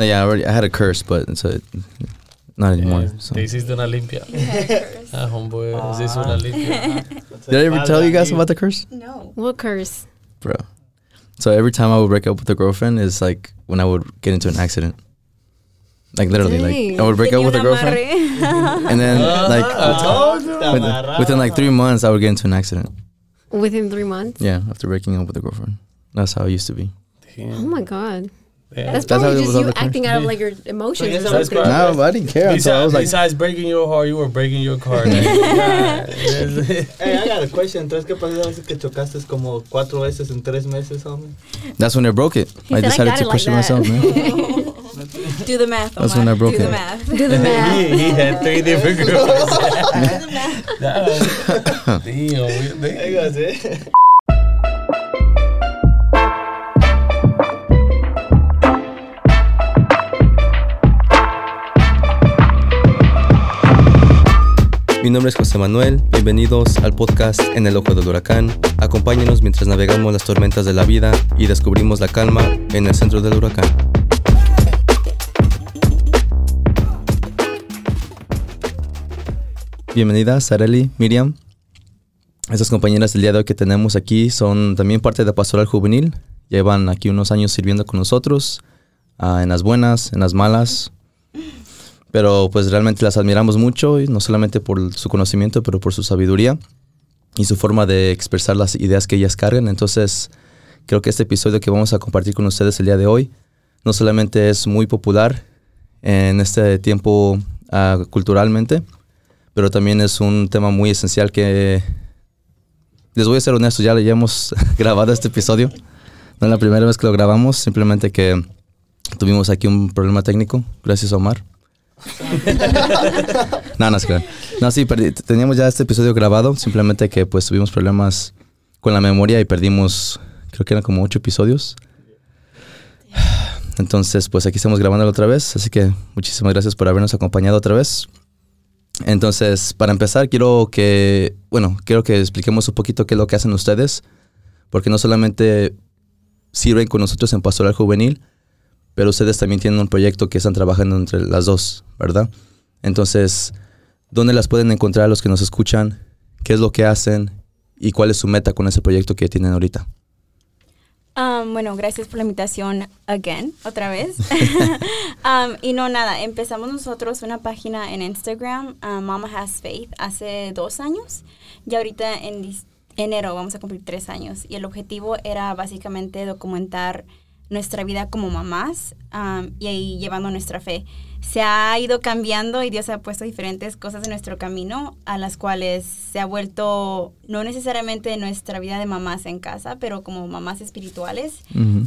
No, yeah, I already I had a curse, but it's a, not anymore. Eh, So. Te hiciste una limpia. Ah, homeboy, se hizo una limpia. Did I ever tell you guys about the curse, No. What curse? bro? So every time I would break up with a girlfriend is like when I would get into an accident. Like literally, like I would break up with a girlfriend, and then ah, like ah, ah, with- within like three months I would get into an accident. Within three months? Yeah, after breaking up with a girlfriend. That's how it used to be. Oh my god. Yeah. That's That's probably just you the curse. acting out of like your emotions or something. why- No, but I didn't care until I was Besides, like, besides breaking your heart, you were breaking your car. Hey, I got a question. Entonces, ¿qué pasó esa que chocaste como cuatro veces en tres meses, hombre? that's when I broke it. He I said, "I decided got to it like push it that." myself, man. Do the math. That's when I broke Do it. the math. Do the math. he, he had three different girls. Damn. Damn. Ahí va, ¿sí? Mi nombre es José Manuel, bienvenidos al podcast En el Ojo del Huracán. Acompáñenos mientras navegamos las tormentas de la vida y descubrimos la calma en el centro del huracán. Bienvenidas, Areli, Miriam. Estas compañeras del día de hoy que tenemos aquí son también parte de Pastoral Juvenil. Llevan aquí unos años sirviendo con nosotros, ah, en las buenas, en las malas, pero pues realmente las admiramos mucho, y no solamente por su conocimiento, pero por su sabiduría y su forma de expresar las ideas que ellas cargan. Entonces, creo que este episodio que vamos a compartir con ustedes el día de hoy no solamente es muy popular en este tiempo ah, culturalmente, pero también es un tema muy esencial que les voy a ser honesto, ya, ya hemos grabado este episodio. No es la primera vez que lo grabamos, simplemente que tuvimos aquí un problema técnico, gracias Omar. No, no claro. No, sí, teníamos ya este episodio grabado, simplemente que pues tuvimos problemas con la memoria y perdimos, creo que eran como ocho episodios. Entonces, pues aquí estamos grabándolo otra vez, así que muchísimas gracias por habernos acompañado otra vez. Entonces, para empezar, quiero que, bueno, quiero que expliquemos un poquito qué es lo que hacen ustedes, porque no solamente sirven con nosotros en Pastoral Juvenil, pero ustedes también tienen un proyecto que están trabajando entre las dos, ¿verdad? Entonces, ¿dónde las pueden encontrar los que nos escuchan? ¿Qué es lo que hacen? ¿Y cuál es su meta con ese proyecto que tienen ahorita? Um, bueno, gracias por la invitación again, otra vez. Um, y no, nada, empezamos nosotros una página en Instagram, uh, Mama Has Faith, hace dos años. Y ahorita en enero vamos a cumplir tres años. Y el objetivo era básicamente documentar nuestra vida como mamás um, y ahí llevando nuestra fe. Se ha ido cambiando y Dios ha puesto diferentes cosas en nuestro camino a las cuales se ha vuelto no necesariamente nuestra vida de mamás en casa, pero como mamás espirituales.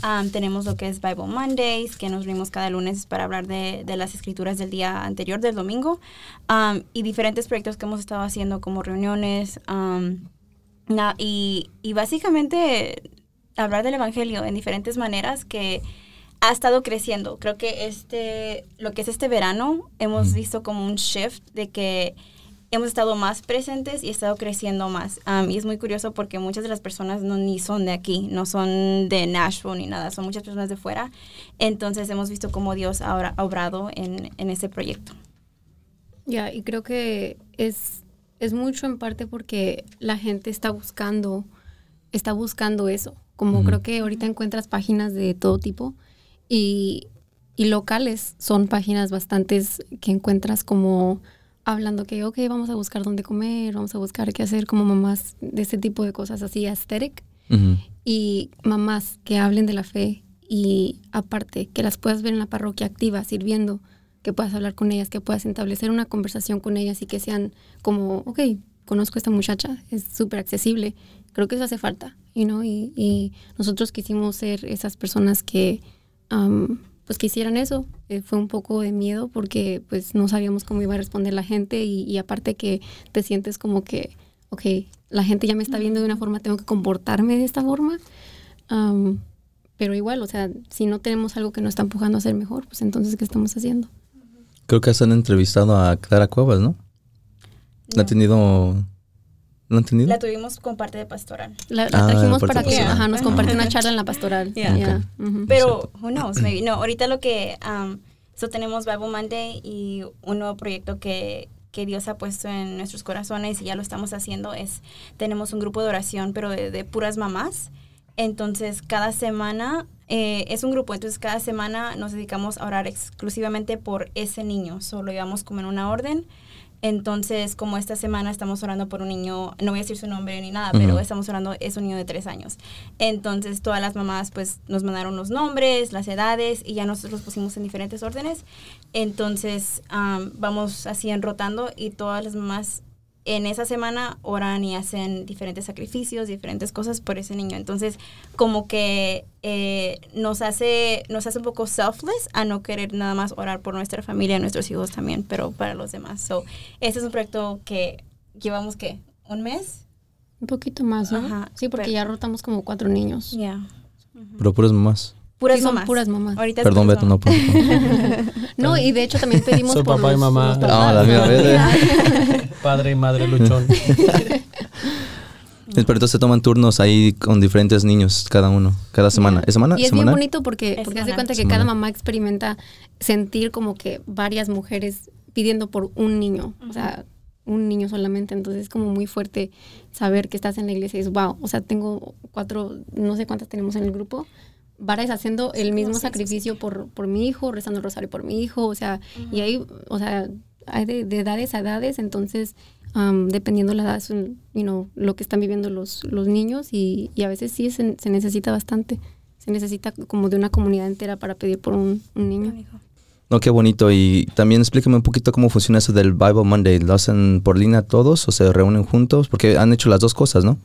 Um, tenemos lo que es Bible Mondays, que nos reunimos cada lunes para hablar de, de las escrituras del día anterior, del domingo, um, y diferentes proyectos que hemos estado haciendo como reuniones. na- y, y básicamente hablar del Evangelio en diferentes maneras que ha estado creciendo. Creo que este, lo que es este verano, hemos Ujú. visto como un shift de que hemos estado más presentes y estado creciendo más. Um, y es muy curioso porque muchas de las personas no ni son de aquí, no son de Nashville ni nada, son muchas personas de fuera. Entonces hemos visto cómo Dios ha obra- ha obrado en, en ese proyecto. Ya, y creo que es, es mucho en parte porque la gente está buscando, está buscando eso. Como creo que ahorita encuentras páginas de todo tipo y, y locales son páginas bastantes que encuentras como hablando que, ok, vamos a buscar dónde comer, vamos a buscar qué hacer como mamás de ese tipo de cosas así, aesthetic. Y mamás que hablen de la fe y aparte que las puedas ver en la parroquia activa, sirviendo, que puedas hablar con ellas, que puedas establecer una conversación con ellas y que sean como, ok, conozco a esta muchacha, es súper accesible. Creo que eso hace falta, you know, y, y nosotros quisimos ser esas personas que, am, pues, que hicieran eso. Eh, fue un poco de miedo porque, pues, no sabíamos cómo iba a responder la gente y, y aparte que te sientes como que, ok, la gente ya me está viendo de una forma, tengo que comportarme de esta forma. Am, pero igual, o sea, si no tenemos algo que nos está empujando a ser mejor, pues entonces, ¿qué estamos haciendo? Creo que hasta han entrevistado a Clara Cuevas, ¿no? La ha No. tenido... ¿No entendido? La tuvimos con parte de pastoral. La, la Ah, trajimos para que ajá, nos compartió una charla en la pastoral. Yeah. Yeah. Ok. Ujú. Pero, who knows, maybe. No, ahorita lo que, um, so tenemos Bible Monday y un nuevo proyecto que, que Dios ha puesto en nuestros corazones y ya lo estamos haciendo es, tenemos un grupo de oración, pero de, de puras mamás. Entonces, cada semana, eh, es un grupo, entonces cada semana nos dedicamos a orar exclusivamente por ese niño. Solo llevamos como en una orden. Entonces, como esta semana estamos orando por un niño, no voy a decir su nombre ni nada, pero estamos orando, es un niño de tres años. Entonces, todas las mamás pues nos mandaron los nombres, las edades y ya nosotros los pusimos en diferentes órdenes. Entonces, am, vamos así enrotando y todas las mamás en esa semana oran y hacen diferentes sacrificios, diferentes cosas por ese niño. Entonces, como que eh, nos hace nos hace un poco selfless a no querer nada más orar por nuestra familia, nuestros hijos también, pero para los demás. So, este es un proyecto que llevamos que un mes. Un poquito más, ¿no? Ajá, sí, porque pero- ya rotamos como cuatro niños. Ya. Pero puras mamás. Puras Sí, son mamás. puras mamás. Ahorita Perdón, Beto, no puedo. No, y de hecho también pedimos Su por papá y los- mamá. los Ah, la misma vez. Padre y madre luchón. Pero entonces se toman turnos ahí con diferentes niños, cada uno, cada semana. ¿Es semana? Y es bien bonito porque, Es porque hace cuenta que cada mamá experimenta sentir como que varias mujeres pidiendo por un niño, o sea, un niño solamente. Entonces es como muy fuerte saber que estás en la iglesia y dices, wow, o sea, tengo cuatro, no sé cuántas tenemos en el grupo, varias haciendo el mismo sí, sí, sacrificio por, por mi hijo, rezando el rosario por mi hijo, o sea, y ahí, o sea, hay de, de edades a edades, entonces um, dependiendo la edad, es un- you know, lo que están viviendo los, los niños y, y a veces sí se, se necesita bastante. Se necesita como de una comunidad entera para pedir por un, un niño. No, qué bonito. Y también explícame un poquito cómo funciona eso del Bible Monday. ¿Lo hacen por línea todos o se reúnen juntos? Porque han hecho las dos cosas, ¿no?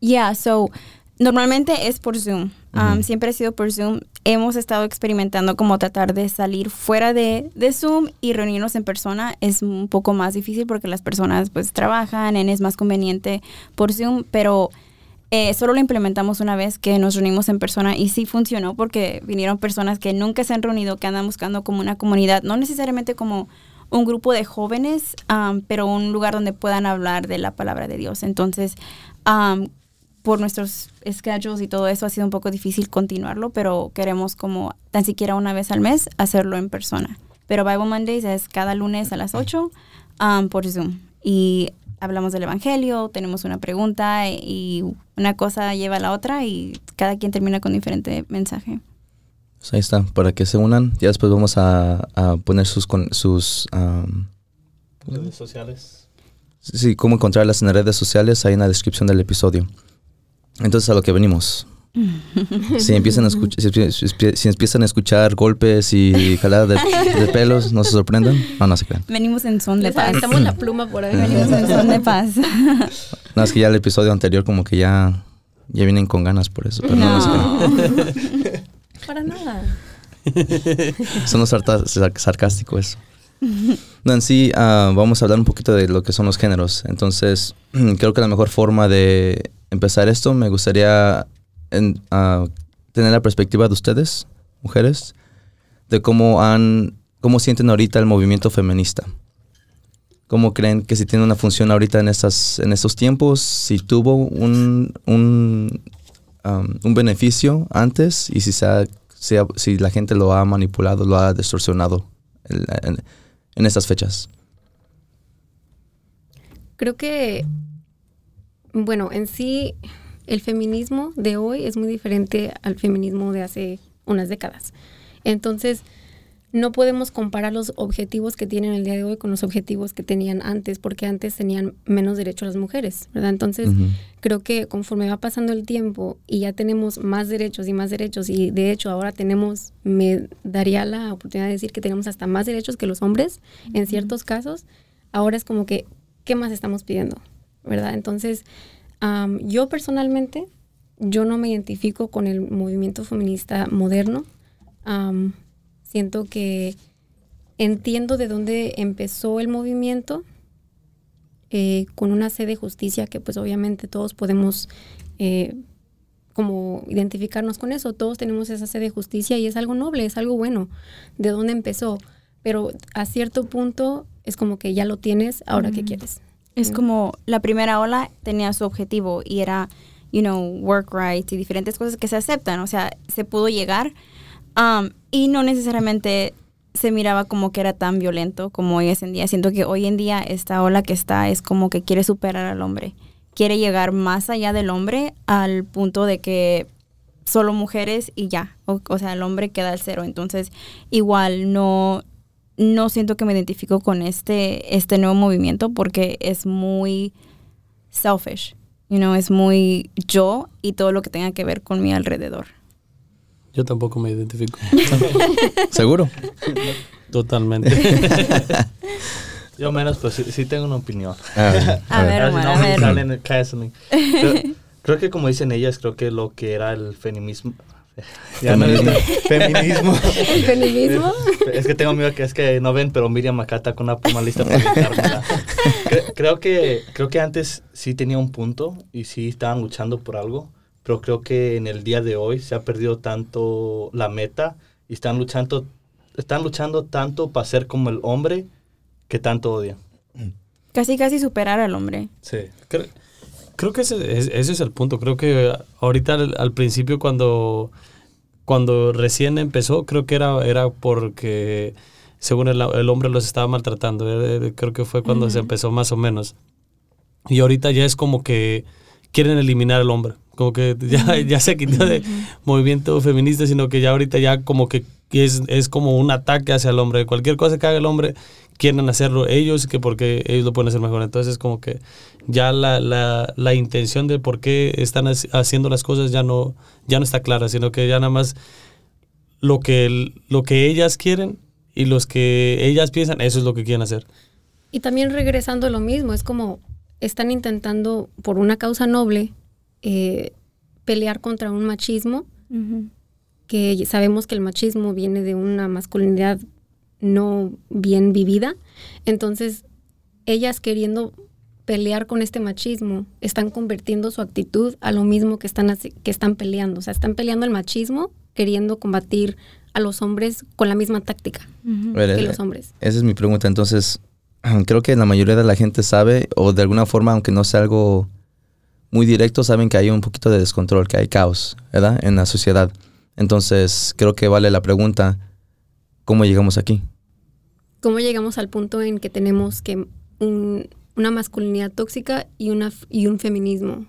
Yeah, so normalmente es por Zoom. Um. Siempre ha sido por Zoom. Hemos estado experimentando como tratar de salir fuera de, de Zoom y reunirnos en persona. Es un poco más difícil porque las personas pues trabajan, es más conveniente por Zoom, pero eh, solo lo implementamos una vez que nos reunimos en persona y sí funcionó porque vinieron personas que nunca se han reunido, que andan buscando como una comunidad, no necesariamente como un grupo de jóvenes, um, pero un lugar donde puedan hablar de la palabra de Dios. Entonces, um, por nuestros schedules y todo eso ha sido un poco difícil continuarlo, pero queremos como tan siquiera una vez al mes hacerlo en persona. Pero Bible Mondays es cada lunes a las 8 um, por Zoom. Y hablamos del Evangelio, tenemos una pregunta y una cosa lleva a la otra y cada quien termina con diferente mensaje. Pues ahí está, para que se unan. Ya después vamos a, a poner sus... Con, sus am, Redes sociales. sí, cómo encontrarlas en las redes sociales ahí en la descripción del episodio. Entonces a lo que venimos. Si empiezan a escuchar, si, si- si empiezan a escuchar golpes y jaladas de, de pelos, no se sorprendan. No, no se crean. Venimos en son de paz. aventamos la pluma por ahí. Venimos en son de paz. No, es que ya el episodio anterior como que ya, ya vienen con ganas por eso. Pero no, no se crean. Para nada. Son los sarta- sar- sarcástico eso. No, en sí, ah, vamos a hablar un poquito de lo que son los géneros. Entonces, creo que la mejor forma de empezar esto me gustaría ah, tener la perspectiva de ustedes, mujeres, de cómo han, cómo sienten ahorita el movimiento feminista. ¿Cómo creen que si tiene una función ahorita en, estas, en estos tiempos? Si tuvo un, un, un beneficio antes y si, se ha- la gente lo ha manipulado, lo ha distorsionado en estas fechas. Creo que, bueno, en sí, el feminismo de hoy es muy diferente al feminismo de hace unas décadas. Entonces, no podemos comparar los objetivos que tienen el día de hoy con los objetivos que tenían antes, porque antes tenían menos derecho las mujeres, ¿verdad? Entonces, creo que conforme va pasando el tiempo y ya tenemos más derechos y más derechos, y de hecho ahora tenemos, me daría la oportunidad de decir que tenemos hasta más derechos que los hombres en ciertos casos, ahora es como que, ¿qué más estamos pidiendo? ¿Verdad? Entonces, am, yo personalmente, yo no me identifico con el movimiento feminista moderno. Am, siento que entiendo de dónde empezó el movimiento, eh, con una sed de justicia que pues obviamente todos podemos eh, como identificarnos con eso, todos tenemos esa sed de justicia y es algo noble, es algo bueno, de dónde empezó, pero a cierto punto es como que ya lo tienes, ahora qué quieres. Es como la primera ola tenía su objetivo y era, you know, work rights y diferentes cosas que se aceptan. O sea, se pudo llegar um, y no necesariamente se miraba como que era tan violento como hoy es en día. Siento que hoy en día esta ola que está es como que quiere superar al hombre. Quiere llegar más allá del hombre al punto de que solo mujeres y ya. O, o sea, el hombre queda al cero. Entonces, igual no, no siento que me identifico con este, este nuevo movimiento porque es muy selfish. You know, es muy yo y todo lo que tenga que ver con mi alrededor. Yo tampoco me identifico. ¿Seguro? Totalmente. Yo menos, pero sí, sí tengo una opinión. A ver, A ver, no a me ver. casting. Creo, creo que como dicen ellas, creo que lo que era el feminismo... Ya no es feminismo. El feminismo. Es que tengo miedo que es que no ven, pero Miriam acá está con una pluma lista para gritármela. Cre- Creo que, creo que antes sí tenía un punto y sí estaban luchando por algo, pero creo que en el día de hoy se ha perdido tanto la meta y están luchando, están luchando tanto para ser como el hombre que tanto odian. Casi, casi superar al hombre. Sí. Creo, creo que ese, es- ese es el punto. Creo que ahorita al, al principio cuando, cuando recién empezó, creo que era, era porque según el, el hombre los estaba maltratando. Eh, Creo que fue cuando se empezó más o menos. Y ahorita ya es como que quieren eliminar al hombre. Como que ya, ya se quitó de movimiento feminista, sino que ya ahorita ya como que es, es como un ataque hacia el hombre. Cualquier cosa que haga el hombre, quieren hacerlo ellos, que porque ellos lo pueden hacer mejor. Entonces es como que ya la, la, la intención de por qué están haci- haciendo las cosas ya no, ya no está clara, sino que ya nada más lo que, lo que ellas quieren y los que ellas piensan, eso es lo que quieren hacer. Y también regresando a lo mismo, es como están intentando por una causa noble eh, pelear contra un machismo que sabemos que el machismo viene de una masculinidad no bien vivida. Entonces, ellas queriendo pelear con este machismo, están convirtiendo su actitud a lo mismo que están, que están peleando. O sea, están peleando el machismo queriendo combatir a los hombres con la misma táctica ver, que eh, los hombres. Esa es mi pregunta. Entonces, creo que la mayoría de la gente sabe, o de alguna forma, aunque no sea algo muy directo, saben que hay un poquito de descontrol, que hay caos, ¿verdad? En la sociedad. Entonces, creo que vale la pregunta, ¿cómo llegamos aquí? ¿Cómo llegamos al punto en que tenemos que un- una masculinidad tóxica y, una, y un feminismo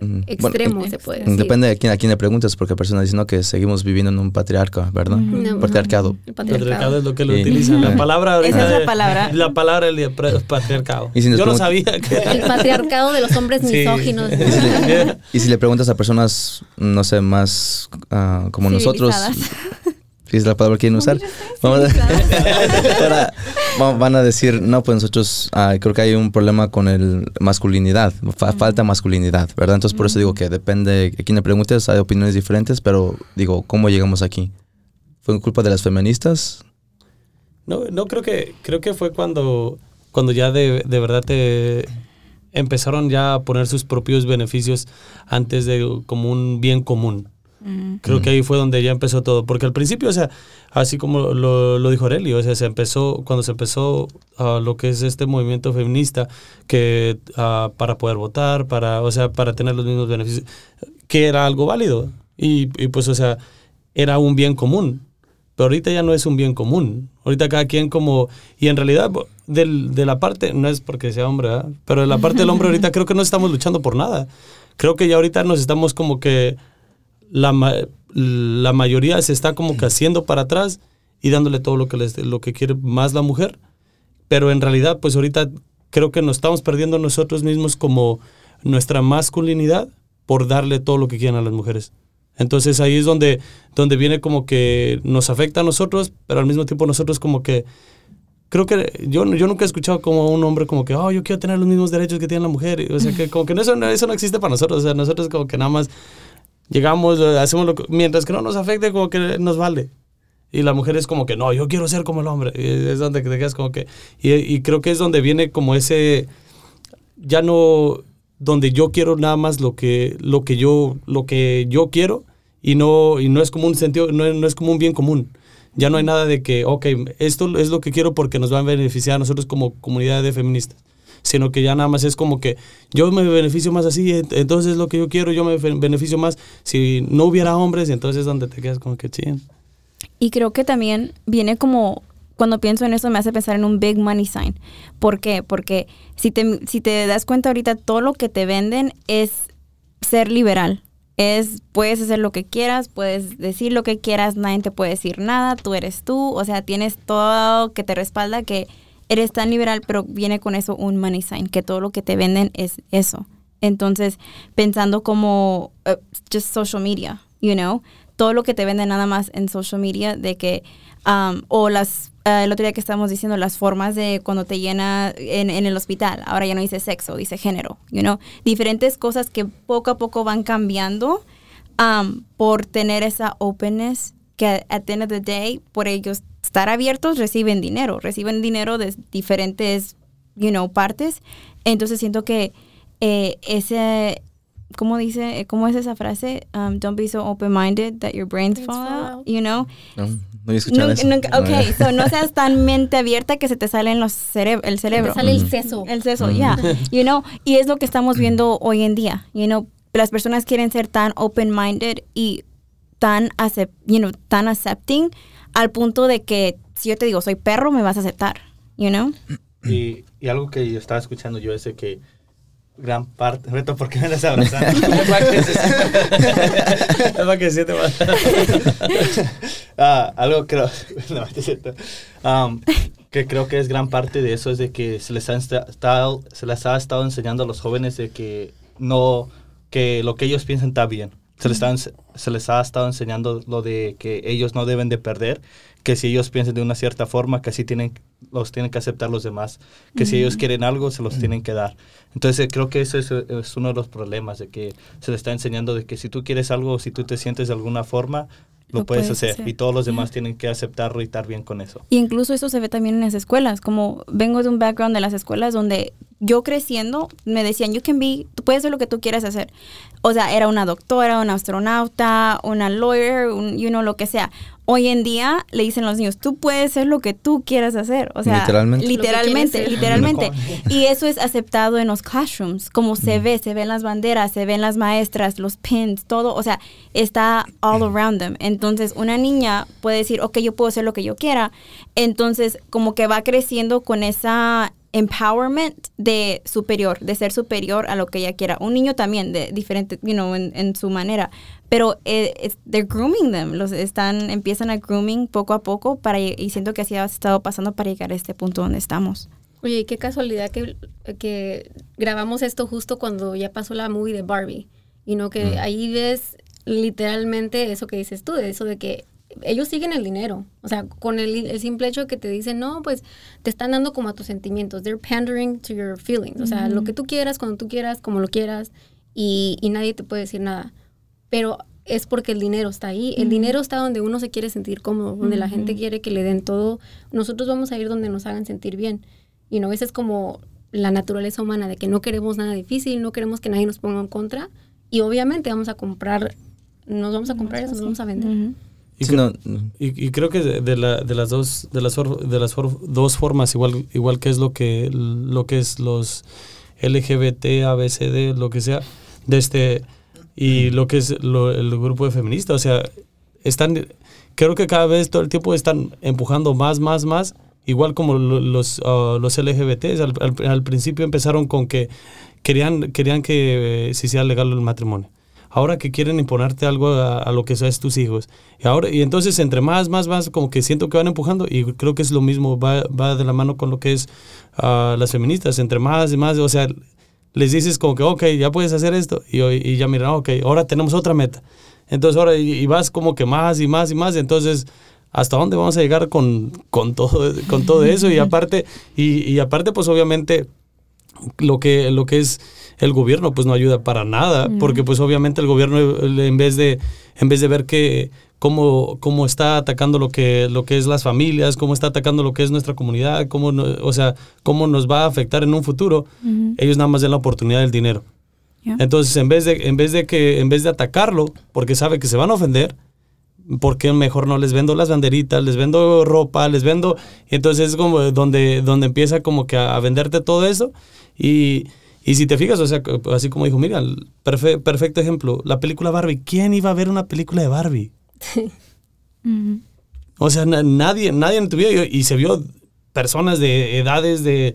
Mm, extremo, bueno, se puede eh, decir? Depende de quién, a quién le preguntas, porque hay personas diciendo que seguimos viviendo en un patriarca, ¿verdad? No, Patriarcado. El Patriarcado patriarcado. es lo que lo Sí. utilizan. La Sí. palabra Esa es la palabra. La palabra el de pre- patriarcado. Y si nos Yo no sabía que El patriarcado de los hombres Sí. misóginos. Y si, le, y si le preguntas a personas, no sé, más ah, como nosotros. Si es la palabra que quieren usar, vamos a- ahora, va- van a decir, no, pues nosotros ah, creo que hay un problema con el masculinidad, fa- falta masculinidad, ¿verdad? Entonces por eso digo que depende a quién le preguntes, hay opiniones diferentes, pero digo, ¿cómo llegamos aquí? ¿Fue culpa de las feministas? No, no creo que creo que fue cuando cuando ya de, de verdad te empezaron ya a poner sus propios beneficios antes de como un bien común. Creo que ahí fue donde ya empezó todo, porque al principio, o sea, así como lo, lo dijo Aurelio, o sea, se empezó, cuando se empezó ah, lo que es este movimiento feminista, que ah, para poder votar, para, o sea, para tener los mismos beneficios, que era algo válido, y, y pues, o sea, era un bien común, pero ahorita ya no es un bien común. Ahorita cada quien como... Y en realidad, del- de la parte, no es porque sea hombre, ¿verdad? pero de la parte del hombre ahorita creo que no estamos luchando por nada. Creo que ya ahorita nos estamos como que... La, la mayoría se está como que haciendo para atrás y dándole todo lo que, les, lo que quiere más la mujer. Pero en realidad, pues ahorita creo que nos estamos perdiendo nosotros mismos como nuestra masculinidad por darle todo lo que quieren a las mujeres. Entonces ahí es donde, donde viene como que nos afecta a nosotros, pero al mismo tiempo nosotros como que... Creo que yo, yo nunca he escuchado como un hombre como que, oh, yo quiero tener los mismos derechos que tiene la mujer. O sea, que como que no, eso, no, eso no existe para nosotros. O sea, nosotros como que nada más llegamos, eh, hacemos lo que... Mientras que no nos afecte, como que nos vale. Y la mujer es como que, no, yo quiero ser como el hombre. Y es donde te quedas como que... Y, y creo que es donde viene como ese... Ya no... Donde yo quiero nada más lo que, lo que, yo, lo que yo quiero y no, y no es como un sentido, no, no es como un bien común. Ya no hay nada de que, ok, esto es lo que quiero porque nos va a beneficiar a nosotros como comunidad de feministas. Sino que ya nada más es como que yo me beneficio más así, ent- entonces es lo que yo quiero, yo me beneficio más si no hubiera hombres, entonces es donde te quedas como que ching. Y creo que también viene como, cuando pienso en eso me hace pensar en un big money sign. ¿Por qué? Porque si te, si te das cuenta ahorita, todo lo que te venden es ser liberal. Es, puedes hacer lo que quieras, puedes decir lo que quieras, nadie te puede decir nada, tú eres tú, o sea, tienes todo que te respalda que eres tan liberal, pero viene con eso un money sign, que todo lo que te venden es eso. Entonces, pensando como uh, just social media, you know, todo lo que te venden nada más en social media de que um, o las eh, el otro día que estábamos diciendo las formas de cuando te llena en, en el hospital ahora ya no dice sexo dice género you know diferentes cosas que poco a poco van cambiando um, por tener esa openness que at the end of the day por ellos estar abiertos reciben dinero reciben dinero de diferentes you know partes entonces siento que eh, ese ¿cómo dice? ¿Cómo es esa frase? Um, don't be so open-minded that your brains Brains fall out, out. you know? No, no escuchado Nunca- eso. nunca- ok, so no seas tan mente abierta que se te sale en los cere- el cerebro. Te sale el seso. El seso, ya. You know, y es lo que estamos viendo hoy en día. You know, las personas quieren ser tan open-minded y tan, you know, tan accepting al punto de que si yo te digo soy perro, me vas a aceptar. You know? Y, y algo que yo estaba escuchando yo es de que gran parte... Reto, ¿por qué me estás abrazando? Es para que se te. Ah, algo creo... no, es cierto. Um, que creo que es gran parte de eso es de que se les ha esta- estado, se les ha estado enseñando a los jóvenes de que no que lo que ellos piensan está bien. Se les, está se les ha estado enseñando lo de que ellos no deben de perder, que si ellos piensan de una cierta forma, que así tienen, los tienen que aceptar los demás, que si ellos quieren algo, se los tienen que dar. Entonces creo que ese es, es uno de los problemas, de que se les está enseñando de que si tú quieres algo, si tú te sientes de alguna forma, lo, Lo puedes, puedes hacer. hacer. Y todos los demás tienen que aceptarlo y estar bien con eso. Y incluso eso se ve también en las escuelas, como vengo de un background de las escuelas donde yo creciendo me decían, you can be, tú puedes hacer lo que tú quieras hacer. O sea, era una doctora, una astronauta, una lawyer, un, you know, lo que sea. Hoy en día le dicen a los niños, tú puedes ser lo que tú quieras hacer. O sea, Literalmente. Literalmente, ser. literalmente. y eso es aceptado en los classrooms, como se ve, se ven las banderas, se ven las maestras, los pins, todo. O sea, está all around them. Entonces, una niña puede decir, ok, yo puedo hacer lo que yo quiera. Entonces, como que va creciendo con esa empowerment de superior, de ser superior a lo que ella quiera. Un niño también, de diferente, you know, en, en su manera. Pero eh, they're grooming them, los están, empiezan a grooming poco a poco para, y siento que así ha estado pasando para llegar a este punto donde estamos. Oye, y qué casualidad que, que grabamos esto justo cuando ya pasó la movie de Barbie. Y no que ahí ves literalmente eso que dices tú, de eso de que ellos siguen el dinero. O sea, con el, el simple hecho que te dicen, no, pues te están dando como a tus sentimientos. They're pandering to your feelings. O sea, lo que tú quieras, cuando tú quieras, como lo quieras. Y, y nadie te puede decir nada. Pero es porque el dinero está ahí. El dinero está donde uno se quiere sentir cómodo, donde la gente quiere que le den todo. Nosotros vamos a ir donde nos hagan sentir bien. Y no, esa es como la naturaleza humana, de que no queremos nada difícil, no queremos que nadie nos ponga en contra. Y obviamente vamos a comprar, nos vamos a comprar eso, nos vamos a vender. Y, Sí, no, y- y creo que de, la- de las dos de las for- de las for- dos formas igual igual que es lo que lo que es los LGBT ABCD lo que sea de este y lo que es lo- el grupo de feministas o sea están creo que cada vez todo el tiempo están empujando más más más igual como lo- los ah, los LGBTs al, al- al principio empezaron con que querían querían que eh, se hiciera legal el matrimonio ahora que quieren imponerte algo a, lo que seas tus hijos. Y ahora y entonces entre más, más, más, como que siento que van empujando y creo que es lo mismo, va, va de la mano con lo que es ah, las feministas, entre más y más, o sea, les dices como que, ok, ya puedes hacer esto y, y ya miran, ok, ahora tenemos otra meta. Entonces ahora y, y vas como que más y más y más, entonces... ¿Hasta dónde vamos a llegar con, con, todo, con todo eso? Y aparte, y, y aparte, pues obviamente, lo que, lo que es el gobierno pues no ayuda para nada, porque pues obviamente el gobierno eh, en vez de, en vez de ver que cómo, cómo está atacando lo que, lo que es las familias, cómo está atacando lo que es nuestra comunidad, cómo, no- o sea, cómo nos va a afectar en un futuro, ellos nada más den la oportunidad del dinero. Yeah. Entonces, en vez de, en vez de que, en vez de atacarlo, porque sabe que se van a ofender, ¿por qué mejor no les vendo las banderitas, les vendo ropa, les vendo? Entonces es como donde, donde empieza como que a, venderte todo eso. Y, y, si te fijas, o sea, así como dijo, mira, perfecto ejemplo, la película Barbie. ¿Quién iba a ver una película de Barbie? O sea, nadie, nadie en tu vida, y se vio personas de edades de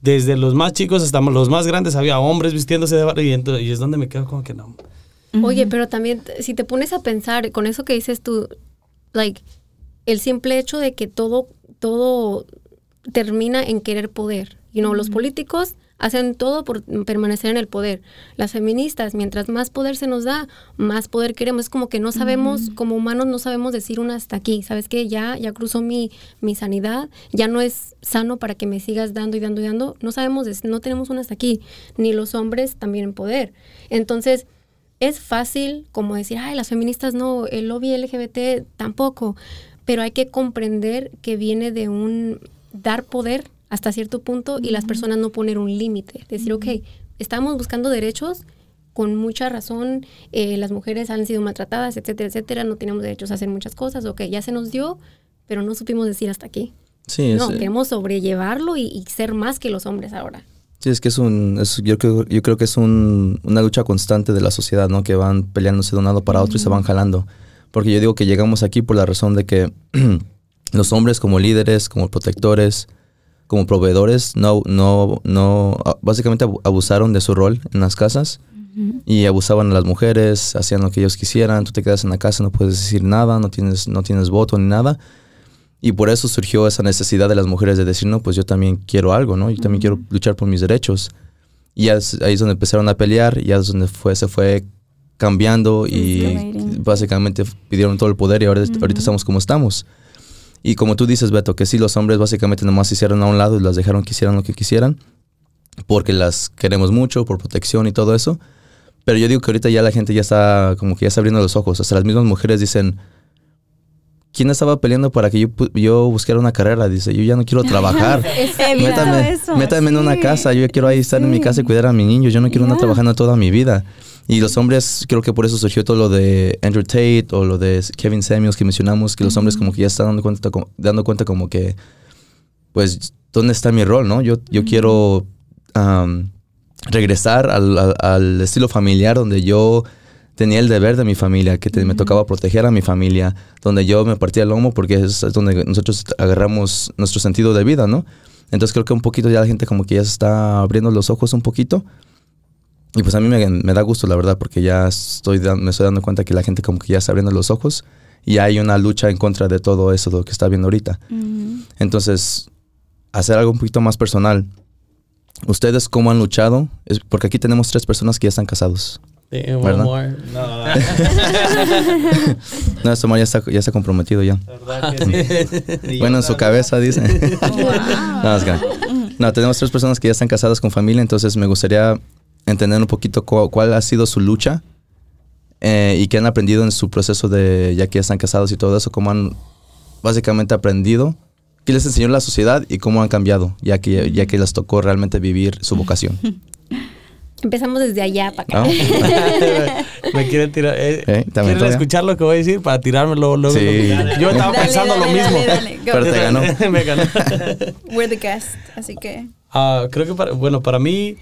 desde los más chicos hasta los más grandes había hombres vistiéndose de Barbie y, y es donde me quedo como que no. Oye, pero también si te pones a pensar con eso que dices tú, like el simple hecho de que todo todo termina en querer poder. You know, los políticos hacen todo por permanecer en el poder. Las feministas, mientras más poder se nos da, más poder queremos. Es como que no sabemos, como humanos no sabemos decir una hasta aquí. ¿Sabes qué? Ya, ya cruzó mi, mi sanidad, ya no es sano para que me sigas dando y dando y dando. No sabemos, no tenemos una hasta aquí. Ni los hombres también en poder. Entonces, es fácil como decir, ay, las feministas no, el lobby LGBT tampoco. Pero hay que comprender que viene de un dar poder hasta cierto punto y las personas no poner un límite. Decir, ok, estamos buscando derechos, con mucha razón, eh, las mujeres han sido maltratadas, etcétera, etcétera, no tenemos derechos a hacer muchas cosas, ok, ya se nos dio, pero no supimos decir hasta aquí. Sí, no, queremos sobrellevarlo y, ser más que los hombres ahora. Sí, es que es un, yo, creo, yo creo que es un, una lucha constante de la sociedad, ¿no? Que van peleándose de un lado para otro y se van jalando. Porque yo digo que llegamos aquí por la razón de que los hombres como líderes, como protectores, como proveedores no, no, no, básicamente abusaron de su rol en las casas y abusaban a las mujeres, hacían lo que ellos quisieran, tú te quedas en la casa, no puedes decir nada, no tienes, no tienes voto ni nada. Y por eso surgió esa necesidad de las mujeres de decir, no, pues yo también quiero algo, ¿no? Yo también quiero luchar por mis derechos. Y ahí es donde empezaron a pelear, y ahí es donde fue, se fue cambiando y básicamente pidieron todo el poder y ahora, ahorita estamos como estamos. Y como tú dices, Beto, que sí, los hombres básicamente nomás se hicieron a un lado y las dejaron que hicieran lo que quisieran, porque las queremos mucho, por protección y todo eso. Pero yo digo que ahorita ya la gente ya está, como que ya está abriendo los ojos. Sea, las mismas mujeres dicen, ¿quién estaba peleando para que yo, yo buscara una carrera? Dice, yo ya no quiero trabajar. métame, métame en una casa, yo quiero ahí estar en mi casa y cuidar a mi niño, yo no quiero andar trabajando toda mi vida. Y los hombres, creo que por eso surgió todo lo de Andrew Tate o lo de Kevin Samuels que mencionamos, que los hombres como que ya están dando cuenta, dando cuenta como que, pues, ¿dónde está mi rol, no? Yo, yo quiero regresar al, estilo familiar donde yo tenía el deber de mi familia, que me tocaba proteger a mi familia, donde yo me partía el lomo porque es donde nosotros agarramos nuestro sentido de vida, ¿no? Entonces creo que un poquito ya la gente como que ya se está abriendo los ojos un poquito y pues a mí me, da gusto, la verdad, porque ya estoy me estoy dando cuenta que la gente como que ya está abriendo los ojos y hay una lucha en contra de todo eso, de lo que está viendo ahorita. Entonces, hacer algo un poquito más personal. ¿Ustedes cómo han luchado? Es porque aquí tenemos tres personas que ya están casados. ¿Verdad? No, no, Omar ya está, ya está comprometido ya. bueno, en su cabeza dice. no, no, tenemos tres personas que ya están casadas con familia, entonces me gustaría entender un poquito cuál ha sido su lucha eh, y qué han aprendido en su proceso de, ya que están casados y todo eso, cómo han básicamente aprendido, qué les enseñó la sociedad y cómo han cambiado, ya que, ya que les tocó realmente vivir su vocación. Empezamos desde allá para acá. me quiere tirar. Eh, ¿Eh? escuchar lo que voy a decir para tirármelo luego? Yo estaba pensando lo mismo. Pero te ganó. me ganó. We're the guest, así que. Uh, creo que, para, bueno, para mí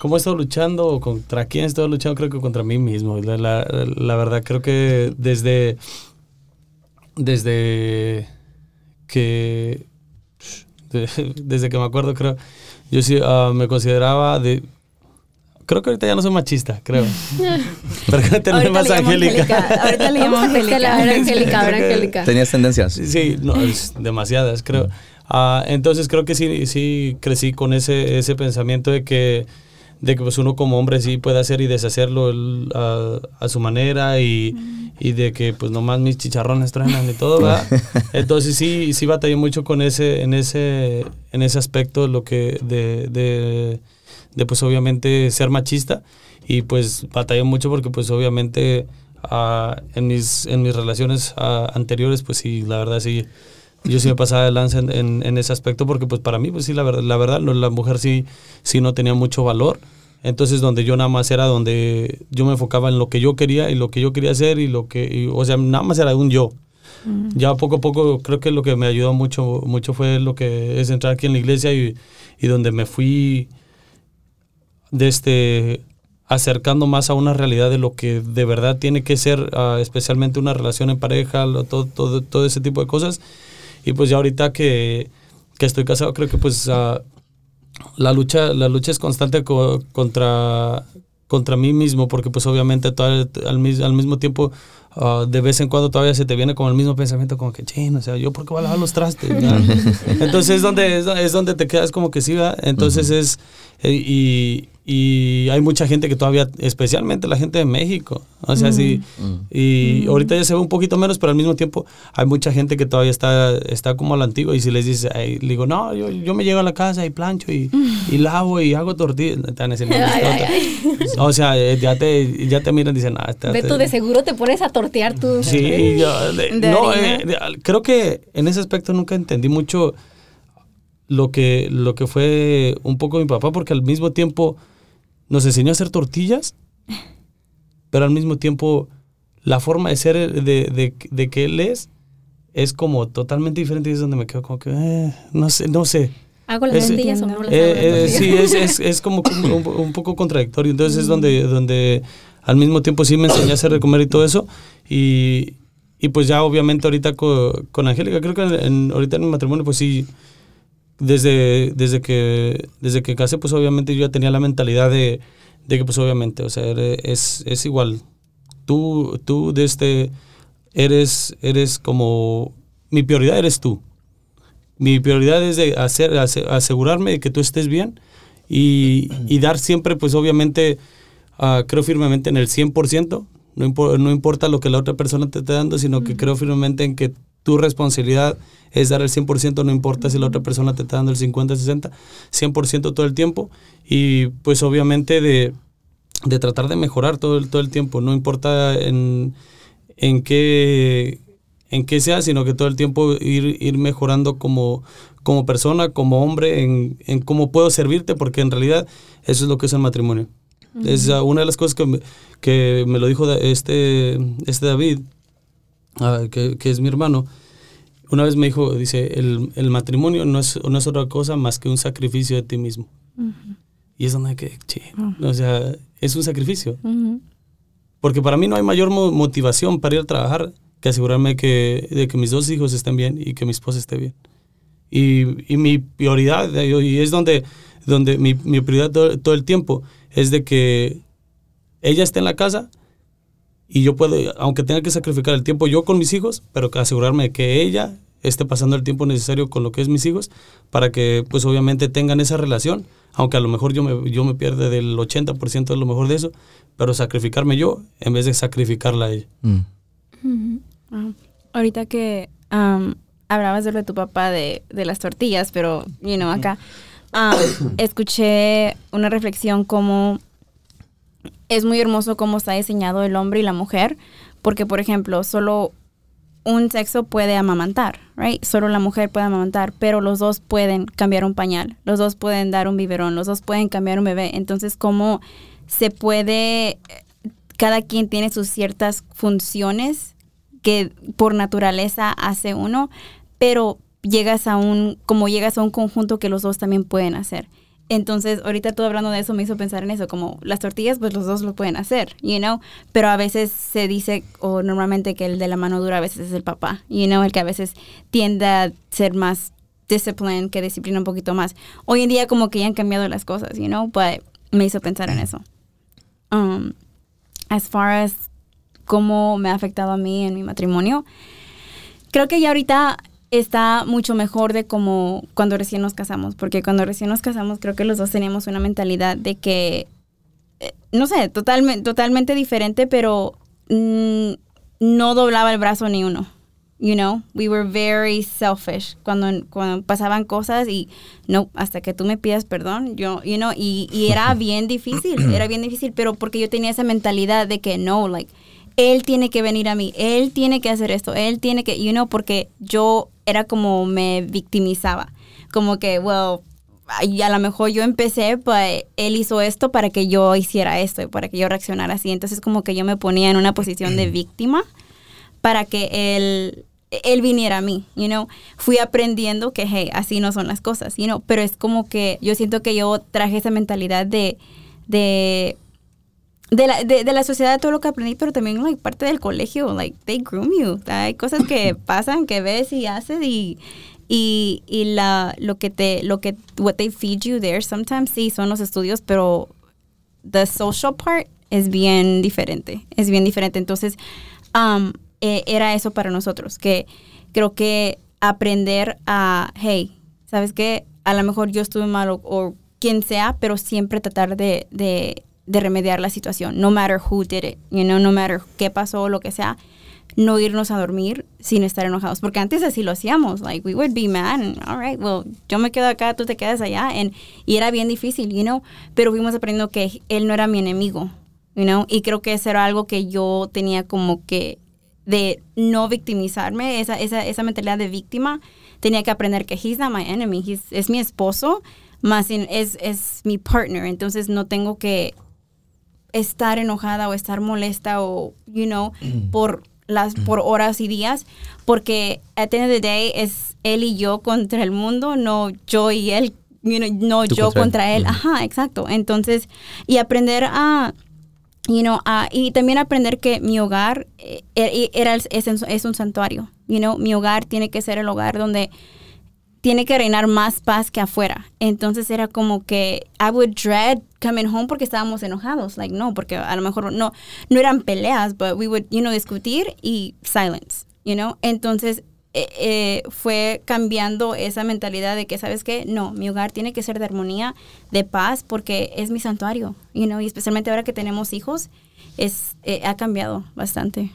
¿Cómo he estado luchando? ¿Contra quién he estado luchando? Creo que contra mí mismo. La, la, verdad, creo que desde. Desde que. desde que me acuerdo, creo. Yo sí uh, me consideraba de. Creo que ahorita ya no soy machista, creo. Pero que tener más angélica. Ahorita le llamo angélica. angélica, angélica. ¿Tenías tendencias? Sí, sí no, demasiadas, creo. Uh, entonces creo que sí, sí crecí con ese, ese pensamiento de que de que pues uno como hombre sí puede hacer y deshacerlo a, su manera y, y, de que pues nomás mis chicharrones truenan y todo, ¿verdad? Entonces sí, sí batallé mucho con ese, en ese, en ese aspecto lo que de, de, de pues obviamente ser machista. Y pues batallé mucho porque pues obviamente uh, en, mis, en mis relaciones uh, anteriores pues sí, la verdad sí yo sí me pasaba de lanza en, en, ese aspecto porque pues para mí pues sí la verdad la verdad la mujer sí sí no tenía mucho valor. Entonces, donde yo nada más era donde yo me enfocaba en lo que yo quería y lo que yo quería hacer y lo que, y, o sea, nada más era un yo. Ya poco a poco creo que lo que me ayudó mucho, mucho fue lo que es entrar aquí en la iglesia y, y donde me fui de este, acercando más a una realidad de lo que de verdad tiene que ser, ah, especialmente una relación en pareja, lo- todo, todo, todo ese tipo de cosas. Y pues ya ahorita que, que estoy casado, creo que pues ah, la lucha la lucha es constante co- contra contra mí mismo porque pues obviamente todavía al, mis- al mismo tiempo ah, de vez en cuando todavía se te viene como el mismo pensamiento como que chin o sea yo por qué voy a lavar los trastes entonces es donde es, es donde te quedas como que sí ¿verdad? entonces es eh, y, y hay mucha gente que todavía especialmente la gente de México o sea sí y ahorita ya se ve un poquito menos pero al mismo tiempo hay mucha gente que todavía está está como a la antigua y si les dices ay, le digo no yo, yo me llego a la casa y plancho y, y lavo y hago tortillas o sea eh, ya te ya te miran y dicen ah, esta- Ve tú, de seguro te pones a tortear tú. Sí, yo, de- De no, eh, de- creo que en ese aspecto nunca entendí mucho lo que, lo que fue un poco mi papá, porque al mismo tiempo nos enseñó a hacer tortillas, pero al mismo tiempo la forma de ser de, de- de que él es es como totalmente diferente y es donde me quedo como que, eh, no sé, no sé. ¿Hago las tortillas o no las hago? Eh, eh, sí, es, es, es como un, un- poco contradictorio. Entonces es donde, donde al mismo tiempo sí me enseñé a hacer de comer y todo eso. Y, y pues ya obviamente ahorita co- con, Angélica, creo que en- ahorita en mi matrimonio pues sí, desde, desde, que, desde que casé pues obviamente yo ya tenía la mentalidad de, de que pues obviamente, o sea, es, es igual. Tú, tú de este, eres, eres como, mi prioridad eres tú. Mi prioridad es de hacer, ase- asegurarme de que tú estés bien y, y dar siempre, pues obviamente, ah, creo firmemente en el 100%, no, impo- no importa lo que la otra persona te esté dando, sino que creo firmemente en que tu responsabilidad es dar el 100%, no importa si la otra persona te está dando el 50, 60, 100% todo el tiempo y pues obviamente de, de tratar de mejorar todo el, todo el tiempo, no importa en, en qué en qué sea, sino que todo el tiempo ir, ir mejorando como, como persona, como hombre, en, en cómo puedo servirte, porque en realidad eso es lo que es el matrimonio. Es ah, una de las cosas que me, que me lo dijo este, este David, que, que es mi hermano. Una vez me dijo, dice, el, el matrimonio no es, no es otra cosa más que un sacrificio de ti mismo. Y es donde que, che, o sea, es un sacrificio. Porque para mí no hay mayor mo- motivación para ir a trabajar que asegurarme que, de que mis dos hijos estén bien y que mi esposa esté bien. Y, y mi prioridad, y es donde, donde mi, mi prioridad todo, todo el tiempo, es de que ella esté en la casa y yo puedo, aunque tenga que sacrificar el tiempo yo con mis hijos, pero que asegurarme de que ella esté pasando el tiempo necesario con lo que es mis hijos para que pues obviamente tengan esa relación, aunque a lo mejor yo me, yo me pierda del 80% de lo mejor de eso, pero sacrificarme yo en vez de sacrificarla a ella. Mm. Ah, Ahorita que um, hablabas de lo de tu papá de, de las tortillas, pero, you know, acá um, escuché una reflexión como es muy hermoso cómo está diseñado el hombre y la mujer, porque, por ejemplo, solo un sexo puede amamantar, right? Solo la mujer puede amamantar, pero los dos pueden cambiar un pañal, los dos pueden dar un biberón, los dos pueden cambiar un bebé. Entonces, ¿cómo se puede, cada quien tiene sus ciertas funciones que por naturaleza hace uno, pero llegas a un, como llegas a un conjunto que los dos también pueden hacer. Entonces, ahorita tú hablando de eso me hizo pensar en eso, como las tortillas, pues los dos lo pueden hacer, you know, pero a veces se dice, o normalmente que el de la mano dura a veces es el papá, you know, el que a veces tiende a ser más discipline, que disciplina un poquito más. Hoy en día como que ya han cambiado las cosas, you know, but me hizo pensar en eso. Um, as far as cómo me ha afectado a mí en mi matrimonio, creo que ya ahorita está mucho mejor de como cuando recién nos casamos, porque cuando recién nos casamos creo que los dos teníamos una mentalidad de que, eh, no sé, totalmente, totalmente diferente, pero mm, no doblaba el brazo ni uno. You know, we were very selfish cuando, cuando pasaban cosas y no, hasta que tú me pidas perdón, yo, you know, y, y era bien difícil, era bien difícil, pero porque yo tenía esa mentalidad de que no, like, él tiene que venir a mí, él tiene que hacer esto, él tiene que, you know, porque yo era como me victimizaba, como que, well, y a lo mejor yo empecé, pues él hizo esto para que yo hiciera esto, y para que yo reaccionara así. Entonces como que yo me ponía en una posición de víctima para que él, él viniera a mí, you know. Fui aprendiendo que, hey, así no son las cosas, you know. Pero es como que yo siento que yo traje esa mentalidad de, de de la, de, de la sociedad todo lo que aprendí, pero también like, parte del colegio, like they groom you. Hay cosas que pasan, que ves y haces y, y, y la, lo que te, lo que, what they feed you there sometimes sí son los estudios, pero the social part es bien diferente, es bien diferente. Entonces, um, eh, era eso para nosotros, que creo que aprender a, hey, ¿sabes qué? A lo mejor yo estuve mal o, o quien sea, pero siempre tratar de, de, de remediar la situación, no matter who did it, you know, no matter qué pasó o lo que sea, no irnos a dormir sin estar enojados, porque antes así lo hacíamos, like we would be mad, and, all right, well, yo me quedo acá, tú te quedas allá, and, y era bien difícil, you know, pero fuimos aprendiendo que él no era mi enemigo, you know, y creo que eso era algo que yo tenía como que de no victimizarme, esa, esa, esa mentalidad de víctima, tenía que aprender que he's not my enemy, he's, es mi esposo, más es, es mi partner, entonces no tengo que estar enojada o estar molesta o, you know, por las por horas y días, porque at the end of the day es él y yo contra el mundo, no yo y él, you know, no Tú yo contra contra, él. él. Ajá, exacto. Entonces, y aprender a you know, a- y también aprender que mi hogar eh, er- era el- es, es un santuario, you know, mi hogar tiene que ser el hogar donde tiene que reinar más paz que afuera. Entonces era como que I would dread coming home porque estábamos enojados. Like, no, porque a lo mejor no, no eran peleas, but we would, you know, discutir y silence, you know. Entonces eh, eh, fue cambiando esa mentalidad de que, ¿sabes qué? No, mi hogar tiene que ser de armonía, de paz, porque es mi santuario, you know, y especialmente ahora que tenemos hijos, es, eh, ha cambiado bastante.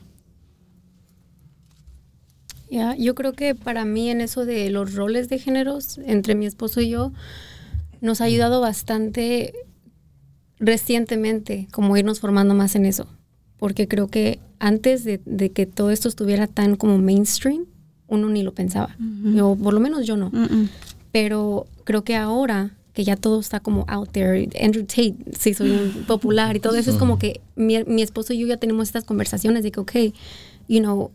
Ya, yo creo que para mí en eso de los roles de géneros entre mi esposo y yo nos ha ayudado bastante recientemente como irnos formando más en eso, porque creo que antes de, de que todo esto estuviera tan como mainstream, uno ni lo pensaba, o por lo menos yo no, Mm-mm. pero creo que ahora que ya todo está como out there, Andrew Tate se hizo popular y todo eso es como que mi, mi esposo y yo ya tenemos estas conversaciones de que, ok, you know,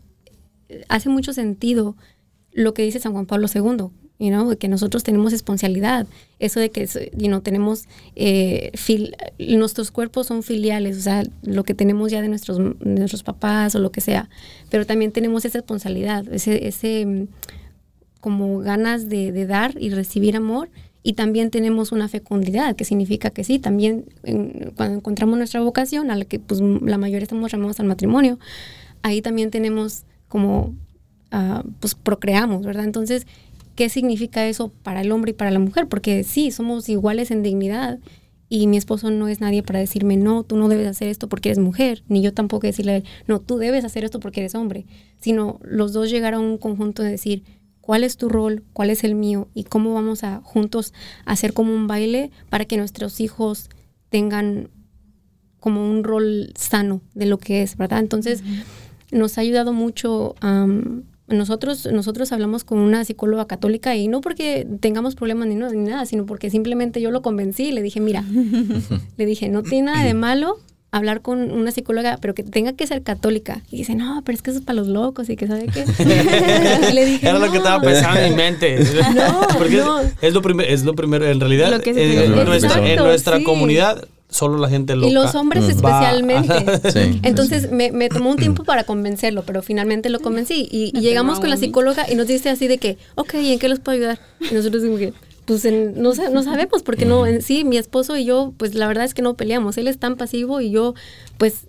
hace mucho sentido lo que dice San Juan Pablo II, you know, que nosotros tenemos esponcialidad, eso de que you tenemos, eh, nuestros cuerpos son filiales, o sea, lo que tenemos ya de nuestros, nuestros papás o lo que sea, pero también tenemos esa esponcialidad, ese, ese como ganas de, dar y recibir amor. Y también tenemos una fecundidad, que significa que sí, también cuando encontramos nuestra vocación, a la que pues la mayoría estamos llamados al matrimonio, ahí también tenemos como, ah, pues procreamos, ¿verdad? Entonces, ¿qué significa eso para el hombre y para la mujer? Porque sí, somos iguales en dignidad y mi esposo no es nadie para decirme, no, tú no debes hacer esto porque eres mujer, ni yo tampoco decirle, no, tú debes hacer esto porque eres hombre, sino los dos llegar a un conjunto de decir, cuál es tu rol, cuál es el mío y cómo vamos a juntos hacer como un baile para que nuestros hijos tengan como un rol sano de lo que es, ¿verdad? Entonces, nos ha ayudado mucho. am, nosotros, nosotros hablamos con una psicóloga católica y no porque tengamos problemas ni, no- ni nada, sino porque simplemente yo lo convencí y le dije, mira, le dije, no tiene nada de malo hablar con una psicóloga, pero que tenga que ser católica. Y dice, no, pero es que eso es para los locos y que sabe qué. Y le dije, Era lo que estaba pensando en mi mente. No, Porque no. Es, lo primero, es lo primero, en realidad, Lo que se en, nuestra, Exacto, en nuestra sí. comunidad, solo la gente loca. Y los hombres especialmente. Sí, Entonces me, me tomó un tiempo para convencerlo, pero finalmente lo convencí. Y, llegamos con la psicóloga y nos dice así de que, ok, ¿y en qué los puedo ayudar? Y nosotros decimos que, pues en- no, no sabemos, porque no, en sí, mi esposo y yo, pues la verdad es que no peleamos. Él es tan pasivo y yo, pues,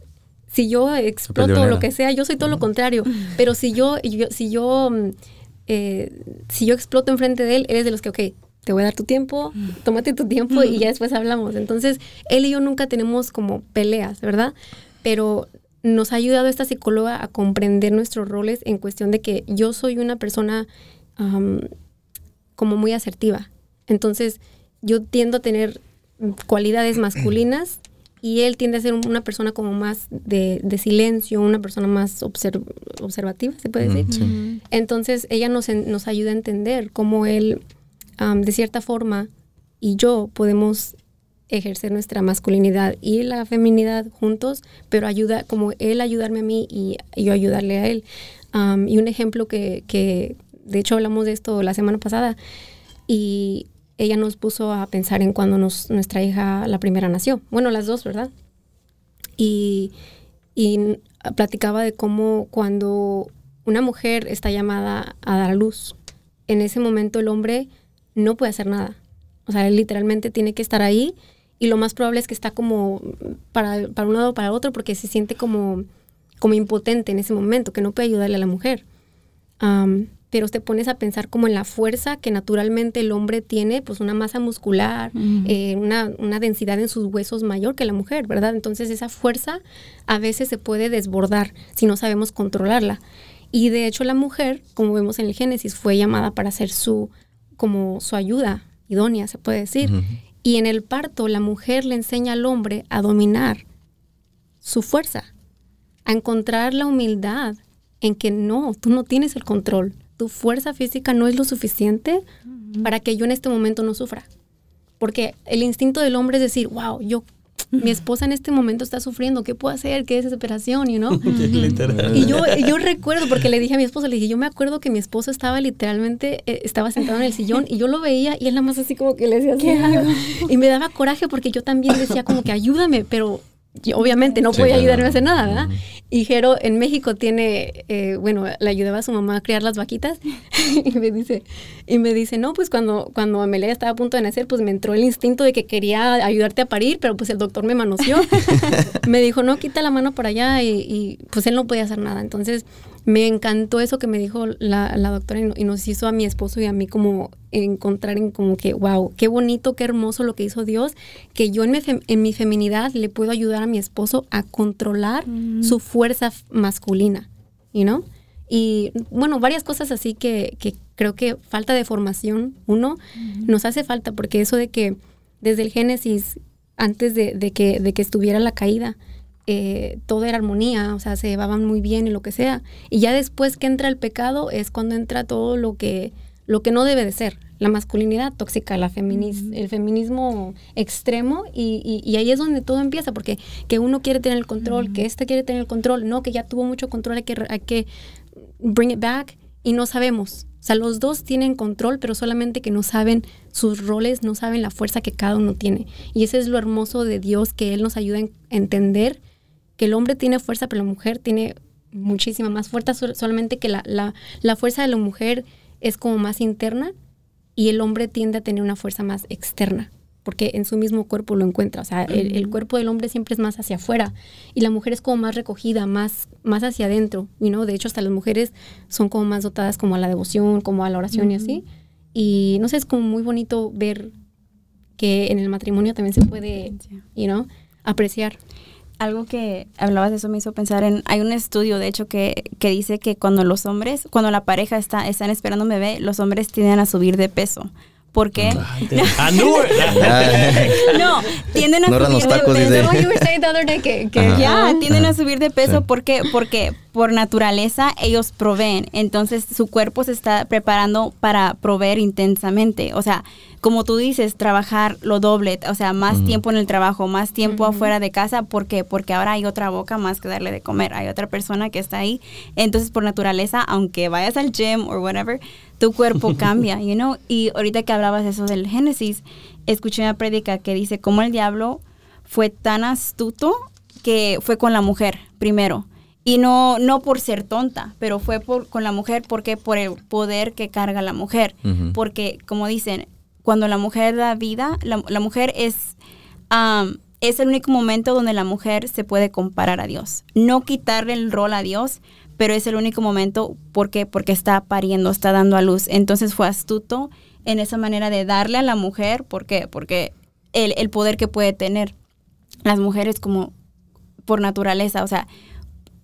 si yo exploto lo que sea, yo soy todo lo contrario. Pero si yo, yo- si yo, mm, eh, si yo exploto enfrente de él, él es de los que, ok, te voy a dar tu tiempo, tómate tu tiempo y ya después hablamos. Entonces, él y yo nunca tenemos como peleas, ¿verdad? Pero nos ha ayudado esta psicóloga a comprender nuestros roles en cuestión de que yo soy una persona como muy asertiva. Entonces, yo tiendo a tener cualidades masculinas y él tiende a ser una persona como más de, de silencio, una persona más observ- observativa, se puede decir. Mm, sí. Entonces ella nos, nos ayuda a entender cómo él, de cierta forma, y yo podemos ejercer nuestra masculinidad y la feminidad juntos, pero ayuda, como él ayudarme a mí y yo ayudarle a él. Y un ejemplo que, que, de hecho hablamos de esto la semana pasada, y ella nos puso a pensar en cuando nos, nuestra hija, la primera, nació. Bueno, las dos, ¿verdad? Y, y platicaba de cómo cuando una mujer está llamada a dar a luz, en ese momento el hombre no puede hacer nada. O sea, él literalmente tiene que estar ahí y lo más probable es que está como para, para un lado o para otro porque se siente como, como impotente en ese momento, que no puede ayudarle a la mujer. Um, pero te pones a pensar como en la fuerza que naturalmente el hombre tiene, pues una masa muscular, eh, una, una, densidad en sus huesos mayor que la mujer, ¿verdad? Entonces esa fuerza a veces se puede desbordar si no sabemos controlarla. Y de hecho la mujer, como vemos en el Génesis, fue llamada para ser su, como su ayuda idónea, se puede decir. Y en el parto la mujer le enseña al hombre a dominar su fuerza, a encontrar la humildad en que no, tú no tienes el control, tu fuerza física no es lo suficiente para que yo en este momento no sufra. Porque el instinto del hombre es decir, wow, yo mi esposa en este momento está sufriendo, ¿qué puedo hacer? ¿Qué desesperación? You know? y yo, yo recuerdo, porque le dije a mi esposa, le dije, yo me acuerdo que mi esposo estaba literalmente, eh, estaba sentado en el sillón y yo lo veía y él nada más así como que le decía, ¿qué hago? Y me daba coraje porque yo también decía como que ayúdame, pero obviamente no podía ayudarme a hacer nada, ¿verdad? Y Jero en México tiene, eh, bueno, le ayudaba a su mamá a criar las vaquitas y me dice, y me dice, no, pues cuando, cuando Amelia estaba a punto de nacer, pues me entró el instinto de que quería ayudarte a parir, pero pues el doctor me manoseó. me dijo, no, quita la mano por allá y, y pues él no podía hacer nada. Entonces, me encantó eso que me dijo la, la, doctora y nos hizo a mi esposo y a mí como encontrar en como que, wow, qué bonito, qué hermoso lo que hizo Dios, que yo en mi, en mi feminidad le puedo ayudar a mi esposo a controlar mm. su fuerza masculina, you know? Y bueno, varias cosas así que, que creo que falta de formación, uno, mm. nos hace falta, porque eso de que desde el Génesis, antes de, de, que, de que estuviera la caída, eh, todo era armonía, o sea, se llevaban muy bien y lo que sea. Y ya después que entra el pecado es cuando entra todo lo que, lo que no debe de ser, la masculinidad tóxica, la el feminismo extremo y, y, ahí es donde todo empieza, porque que uno quiere tener el control, que este quiere tener el control, no, que ya tuvo mucho control, hay que, hay que bring it back y no sabemos. O sea, los dos tienen control, pero solamente que no saben sus roles, no saben la fuerza que cada uno tiene. Y ese es lo hermoso de Dios, que Él nos ayuda a entender que el hombre tiene fuerza, pero la mujer tiene muchísima más fuerza, solamente que la, la, la, fuerza de la mujer es como más interna y el hombre tiende a tener una fuerza más externa, porque en su mismo cuerpo lo encuentra. O sea, el, cuerpo del hombre siempre es más hacia afuera y la mujer es como más recogida, más, más hacia adentro. You know? De hecho, hasta las mujeres son como más dotadas como a la devoción, como a la oración y así. Y no sé, es como muy bonito ver que en el matrimonio también se puede, you know, apreciar algo que hablabas de eso me hizo pensar en, hay un estudio de hecho que, que dice que cuando los hombres, cuando la pareja está, están esperando un bebé, los hombres tienden a subir de peso. ¿Por qué? Ah, no, tienden a subir de peso. Ya, tienden a subir de peso porque, porque por naturaleza ellos proveen. Entonces su cuerpo se está preparando para proveer intensamente. O sea, como tú dices, trabajar lo doble, o sea, más tiempo en el trabajo, más tiempo afuera de casa, ¿por qué? Porque ahora hay otra boca más que darle de comer, hay otra persona que está ahí. Entonces, por naturaleza, aunque vayas al gym o whatever, tu cuerpo cambia, you know? Y ahorita que hablabas eso del Génesis, escuché una prédica que dice cómo el diablo fue tan astuto que fue con la mujer primero. Y no, no por ser tonta, pero fue por, con la mujer porque por el poder que carga la mujer. Porque, como dicen, cuando la mujer da vida, la, mujer es, es el único momento donde la mujer se puede comparar a Dios. No quitarle el rol a Dios, pero es el único momento porque, porque está pariendo, está dando a luz. Entonces fue astuto en esa manera de darle a la mujer, ¿por qué? Porque el, el poder que puede tener las mujeres como por naturaleza, o sea,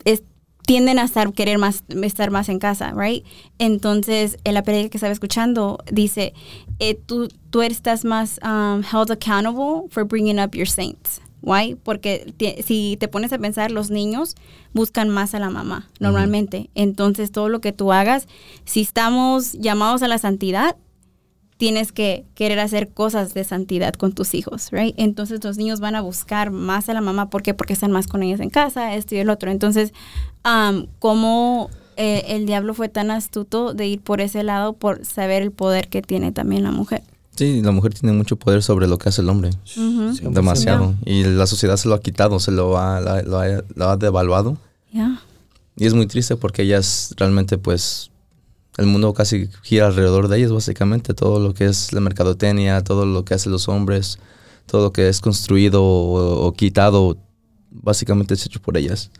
es, tienden a estar, querer más, estar más en casa, right? Entonces, en la película que estaba escuchando, dice, eh, tú, tú estás más um, held accountable for bringing up your saints. Why? Porque si te pones a pensar, los niños buscan más a la mamá, normalmente. Entonces, todo lo que tú hagas, si estamos llamados a la santidad, tienes que querer hacer cosas de santidad con tus hijos, right? Entonces los niños van a buscar más a la mamá, ¿por qué? Porque están más con ellos en casa, esto y el otro. Entonces, um, ¿cómo eh, el diablo fue tan astuto de ir por ese lado por saber el poder que tiene también la mujer? Sí, la mujer tiene mucho poder sobre lo que hace el hombre. Ujú. Demasiado. Y la sociedad se lo ha quitado, se lo ha, la- lo ha, lo ha devaluado. Ya. Y es muy triste porque ellas realmente, pues, el mundo casi gira alrededor de ellas, básicamente. Todo lo que es la mercadotecnia, todo lo que hacen los hombres, todo lo que es construido o, o quitado, básicamente es hecho por ellas.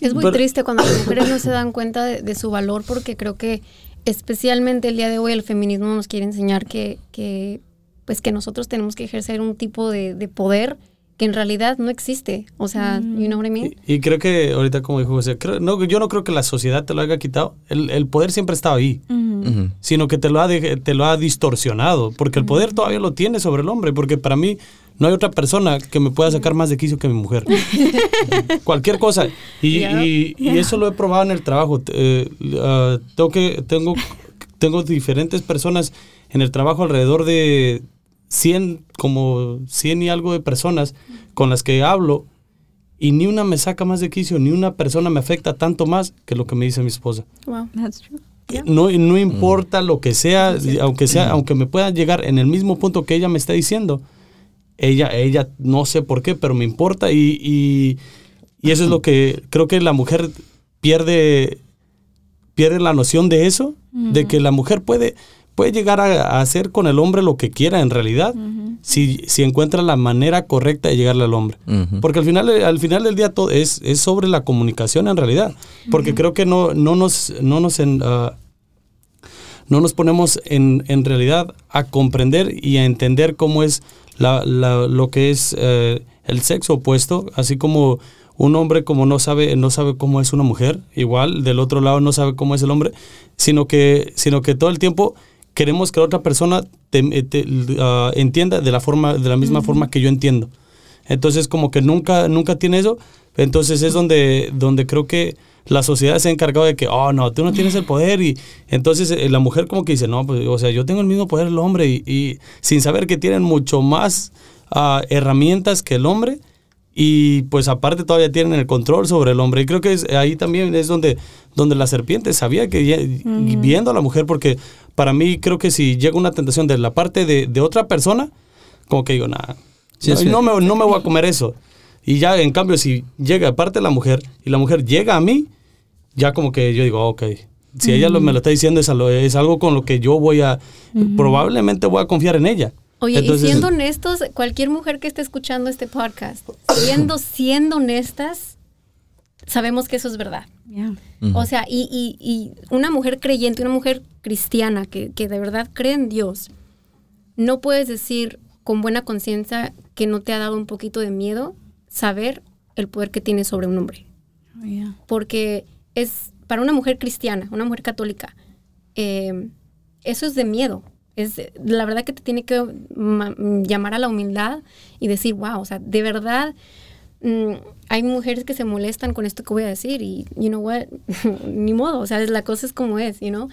Es muy Pero- triste cuando las mujeres no se dan cuenta de, de su valor porque creo que especialmente el día de hoy el feminismo nos quiere enseñar que, que, pues que nosotros tenemos que ejercer un tipo de, de poder que en realidad no existe. O sea, you know what I mean? Y, y creo que ahorita, como dijo José, creo- no, yo no creo que la sociedad te lo haya quitado. El, el poder siempre estaba ahí, sino que te lo, ha de- te lo ha distorsionado, porque el poder todavía lo tiene sobre el hombre, porque para mí no hay otra persona que me pueda sacar más de quicio que mi mujer. Cualquier cosa. Y, Yeah. y- y eso lo he probado en el trabajo. Eh, ah, tengo, que, tengo, tengo diferentes personas en el trabajo alrededor de 100, como 100 y algo de personas con las que hablo y ni una me saca más de quicio, ni una persona me afecta tanto más que lo que me dice mi esposa. Wow. That's true. No, no importa lo que sea, aunque sea, aunque me pueda llegar en el mismo punto que ella me está diciendo, ella, ella no sé por qué, pero me importa y, y, y eso es lo que creo que la mujer pierde, pierde la noción de eso, de que la mujer puede, puede llegar a, a hacer con el hombre lo que quiera en realidad, si, si encuentra la manera correcta de llegarle al hombre. Porque al final, al final del día todo es, es sobre la comunicación en realidad. Porque creo que no, no nos, no nos, en, ah, no nos ponemos en, en realidad a comprender y a entender cómo es la, la- lo que es eh, el sexo opuesto, así como un hombre como no sabe, no sabe cómo es una mujer, igual del otro lado no sabe cómo es el hombre, sino que, sino que todo el tiempo queremos que la otra persona te- te- ah, entienda de la forma, de la misma forma que yo entiendo. Entonces como que nunca, nunca tiene eso. Entonces es donde, donde creo que la sociedad se ha encargado de que, oh, no, tú no tienes el poder. Y entonces eh, la mujer como que dice, no, pues, o sea, yo tengo el mismo poder el hombre. Y, y sin saber que tienen mucho más ah, herramientas que el hombre. Y pues aparte todavía tienen el control sobre el hombre. Y creo que es, ahí también es donde, donde la serpiente sabía que ya- viendo a la mujer, porque para mí creo que si llega una tentación de la parte de, de otra persona, como que digo, nada, Sí, no, sí. no me, no me voy a comer eso. Y ya en cambio si llega aparte la mujer y la mujer llega a mí, ya como que yo digo, ok, si ella lo- me lo está diciendo es, algo- es algo con lo que yo voy a, probablemente voy a confiar en ella. Oye, Entonces- y siendo honestos, cualquier mujer que esté escuchando este podcast, siendo, siendo honestas, sabemos que eso es verdad. Yeah. O sea, y, y- y una mujer creyente, una mujer cristiana que, que de verdad cree en Dios, no puedes decir con buena conciencia que no te ha dado un poquito de miedo saber el poder que tiene sobre un hombre. Oh, yeah. Porque es para una mujer cristiana, una mujer católica, eh, eso es de miedo. Es la verdad que te tiene que ma- llamar a la humildad y decir, wow, o sea, de verdad mm, hay mujeres que se molestan con esto que voy a decir y, you know what, ni modo, o sea, la cosa es como es, you know.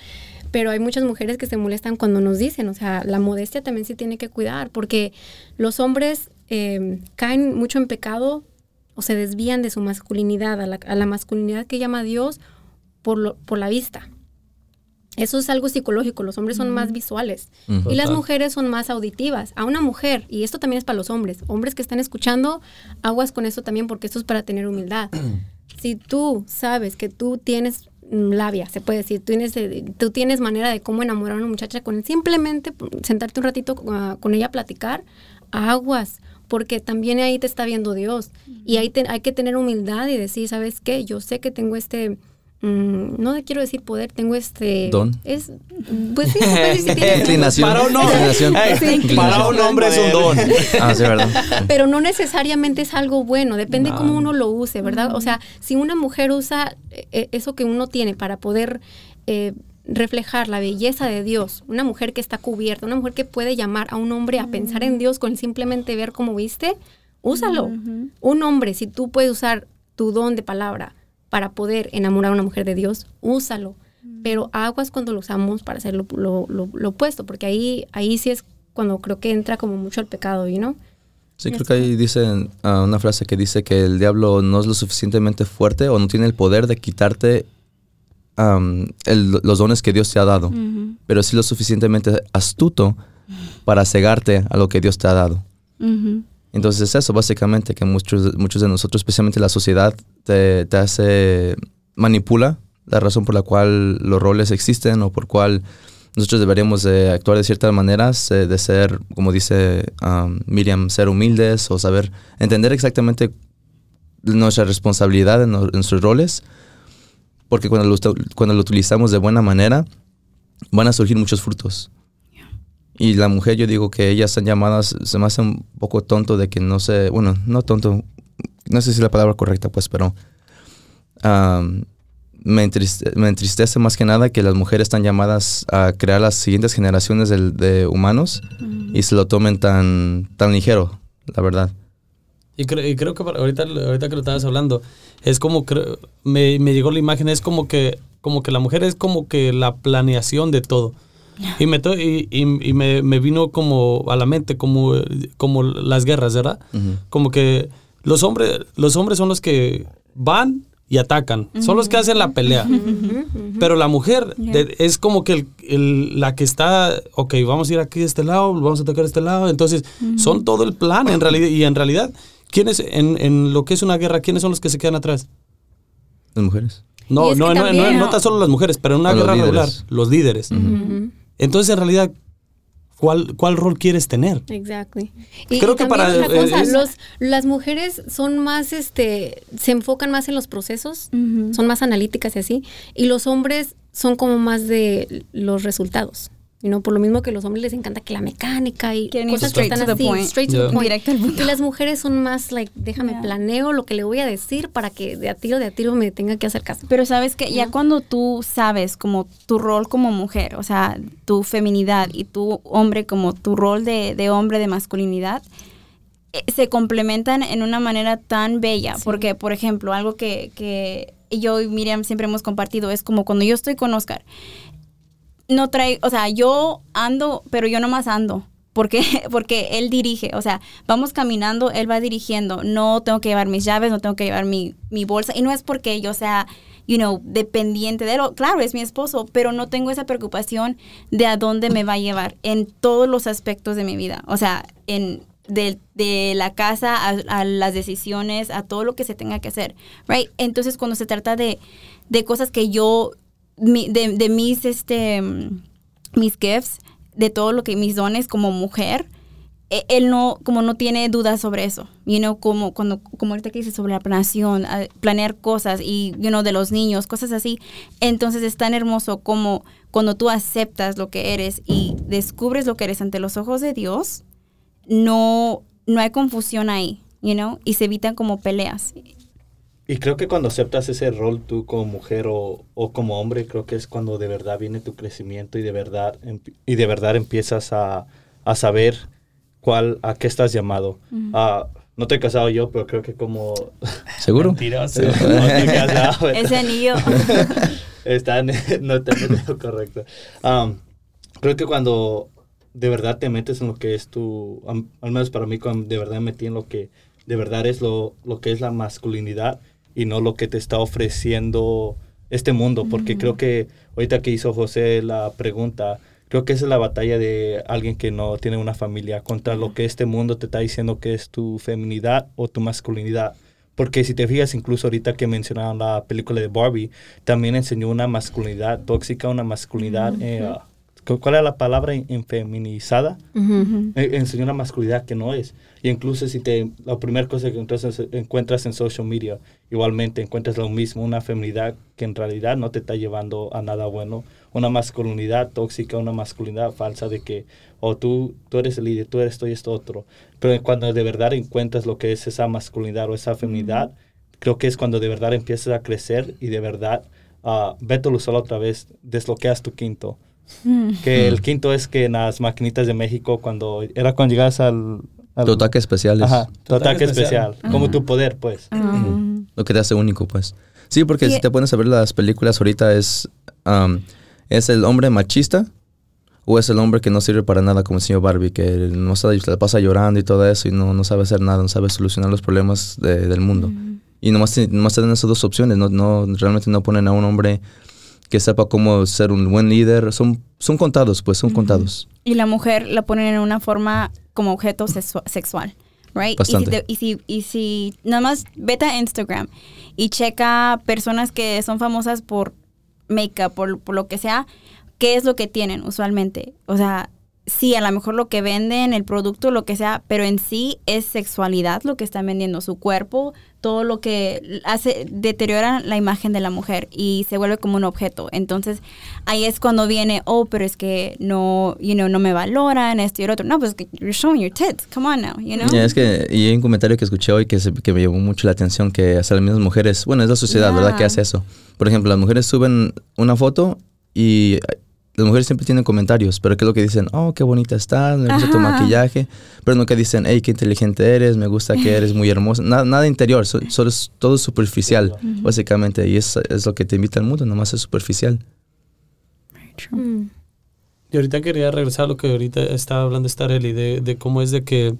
Pero hay muchas mujeres que se molestan cuando nos dicen, o sea, la modestia también se tiene que cuidar porque los hombres eh, caen mucho en pecado o se desvían de su masculinidad, a la, a la masculinidad que llama Dios por, lo- por la vista. Eso es algo psicológico, los hombres son más visuales y las mujeres son más auditivas. A una mujer, y esto también es para los hombres, hombres que están escuchando, aguas con esto también porque esto es para tener humildad. si tú sabes que tú tienes mm, labia, se puede decir, tú tienes, eh, tú tienes manera de cómo enamorar a una muchacha con simplemente sentarte un ratito ah, con ella a platicar, aguas, porque también ahí te está viendo Dios. Y ahí te- hay que tener humildad y decir, ¿sabes qué? Yo sé que tengo este, mm, no quiero decir poder, tengo este... Don. Es, pues sí, Inclinación. Para un hombre, Inclinación. Ey, Inclinación. para un hombre es un don. Ah, sí, verdad. pero no necesariamente es algo bueno, depende cómo uno lo use, ¿verdad? O sea, si una mujer usa eh, eso que uno tiene para poder eh, reflejar la belleza de Dios, una mujer que está cubierta, una mujer que puede llamar a un hombre a pensar en Dios con simplemente ver cómo viste, úsalo. Un hombre, si tú puedes usar tu don de palabra para poder enamorar a una mujer de Dios, úsalo. pero aguas cuando lo usamos para hacer lo, lo- lo- lo opuesto, porque ahí, ahí sí es cuando creo que entra como mucho el pecado, ¿no? Sí, creo que ahí dicen ah, una frase que dice que el diablo no es lo suficientemente fuerte o no tiene el poder de quitarte el- los dones que Dios te ha dado, pero sí lo suficientemente astuto para cegarte a lo que Dios te ha dado. Entonces es eso básicamente que muchos, muchos de nosotros, especialmente la sociedad, te, te hace, manipula la razón por la cual los roles existen o por cual nosotros deberíamos de actuar de ciertas maneras, de ser, como dice um, Miriam, ser humildes o saber entender exactamente nuestra responsabilidad en, en nuestros roles, porque cuando lo, cuando lo utilizamos de buena manera, van a surgir muchos frutos. Y la mujer, yo digo que ellas están llamadas, se me hace un poco tonto de que no sé, bueno, no tonto, no sé si es la palabra correcta, pues, pero me, entriste- me entristece más que nada que las mujeres están llamadas a crear las siguientes generaciones de, humanos y se lo tomen tan, tan ligero, la verdad. Y, cre- y creo que para- ahorita, ahorita que lo estabas hablando, es como, creo- me, me llegó la imagen, es como que, como que la mujer es como que la planeación de todo. Y, me, to- y, y- y me, me vino como a la mente como, como las guerras, ¿verdad? Como que los hombres, los hombres son los que van y atacan, son los que hacen la pelea. Pero la mujer de- es como que el- el- la que está, ok, vamos a ir aquí de este lado, vamos a atacar este lado. Entonces, son todo el plan en realidad. Y en realidad, ¿quiénes en, en lo que es una guerra, quiénes son los que se quedan atrás? Las mujeres. No, no, que no, también- no, no tan solo las mujeres, pero en una guerra regular, líderes. los líderes. Entonces, en realidad, ¿cuál, ¿cuál rol quieres tener? Exactly. Y, Creo y que también para- otra cosa, es- los, las mujeres son más, este, se enfocan más en los procesos, son más analíticas y así, y los hombres son como más de los resultados. You know, por lo mismo que los hombres les encanta que la mecánica y Quieren cosas que están así, straight to Yeah. the point. Directo al punto. Y las mujeres son más like, déjame Yeah. planeo lo que le voy a decir para que de a tiro de a tiro me tenga que hacer caso. Pero sabes que ya cuando tú sabes como tu rol como mujer, o sea, tu feminidad y tu hombre como tu rol de, de hombre de masculinidad, eh, se complementan en una manera tan bella. Porque, por ejemplo, algo que, que yo y Miriam siempre hemos compartido es como cuando yo estoy con Oscar, no trae, o sea, yo ando, pero yo nomás ando. Porque, porque él dirige, o sea, vamos caminando, él va dirigiendo. No tengo que llevar mis llaves, no tengo que llevar mi, mi bolsa. Y no es porque yo sea, you know, dependiente de él. Claro, es mi esposo, pero no tengo esa preocupación de a dónde me va a llevar en todos los aspectos de mi vida. O sea, en de, de la casa a, a las decisiones, a todo lo que se tenga que hacer, right? Entonces, cuando se trata de, de cosas que yo, de, de mis, este, mis gifts, de todo lo que mis dones como mujer, e- él no, como no tiene dudas sobre eso, you know, como cuando, como ahorita que dice sobre la planeación, planear cosas y, you know, de los niños, cosas así. Entonces es tan hermoso como cuando tú aceptas lo que eres y descubres lo que eres ante los ojos de Dios, no, no hay confusión ahí, you know, y se evitan como peleas. Y creo que cuando aceptas ese rol tú como mujer o, o como hombre, creo que es cuando de verdad viene tu crecimiento y de verdad, y de verdad empiezas a, a saber cuál, a qué estás llamado. Ah, no estoy casado yo, pero creo que como... ¿Seguro? Mentiroso. No estoy casado. Ese anillo. Está en, no está en lo correcto. Um, creo que cuando de verdad te metes en lo que es tu, al menos para mí, cuando de verdad me metí en lo que de verdad es lo, lo que es la masculinidad y no lo que te está ofreciendo este mundo, porque creo que ahorita que hizo José la pregunta, creo que esa es la batalla de alguien que no tiene una familia contra lo que este mundo te está diciendo que es tu feminidad o tu masculinidad. Porque si te fijas, incluso ahorita que mencionaban la película de Barbie, también enseñó una masculinidad tóxica, una masculinidad... eh, ¿cu- ¿Cuál es la palabra? En- Feminizada. Eh, enseñó una masculinidad que no es. Y incluso si te... La primera cosa que entonces encuentras en social media, igualmente encuentras lo mismo, una feminidad que en realidad no te está llevando a nada bueno. Una masculinidad tóxica, una masculinidad falsa de que, o tú, tú eres el líder, tú eres esto y esto otro. Pero cuando de verdad encuentras lo que es esa masculinidad o esa feminidad, creo que es cuando de verdad empiezas a crecer y de verdad, uh, Beto lo usó otra vez, desbloqueas tu quinto. Que el quinto es que en las maquinitas de México, cuando era cuando llegas al... al Tu ataque especial es Ajá, tu Tu ataque ataque especial. especial. Como tu poder, pues. Ah. lo que te hace único, pues. Sí, porque Y- si te pones a ver las películas ahorita es, am, es el hombre machista o es el hombre que no sirve para nada como el señor Barbie, que no sabe, se la pasa llorando y todo eso y no, no sabe hacer nada, no sabe solucionar los problemas de- del mundo. Y nomás, nomás te dan esas dos opciones, no, no, realmente no ponen a un hombre que sepa cómo ser un buen líder. Son, son contados, pues, son contados. Y la mujer la ponen en una forma como objeto sexua- sexual, right? Y si, te- y si, y si nada más vete a Instagram y checa personas que son famosas por make-up, por, por lo que sea, ¿qué es lo que tienen usualmente? O sea, sí, a lo mejor lo que venden, el producto, lo que sea, pero en sí es sexualidad lo que están vendiendo, su cuerpo, todo lo que hace, deteriora la imagen de la mujer y se vuelve como un objeto. Entonces, ahí es cuando viene, oh, pero es que no, you know, no me valoran, esto y el otro. No, pues que you're showing your tits, come on now, you know? Es que, y hay un comentario que escuché hoy que, se- que me llamó mucho la atención, que hasta las mismas mujeres, bueno, es la sociedad, ¿verdad?, que Yeah. hace eso. Por ejemplo, las mujeres suben una foto y las mujeres siempre tienen comentarios, pero ¿qué es lo que dicen? Oh, qué bonita estás, me gusta tu maquillaje, pero no que dicen, hey, qué inteligente eres, me gusta que eres muy hermosa. Nada, nada interior, so- solo es todo superficial, básicamente, y es, es lo que te invita al mundo, nomás es superficial. Mm. Y ahorita quería regresar a lo que ahorita estaba hablando Starelli, de, de cómo es de que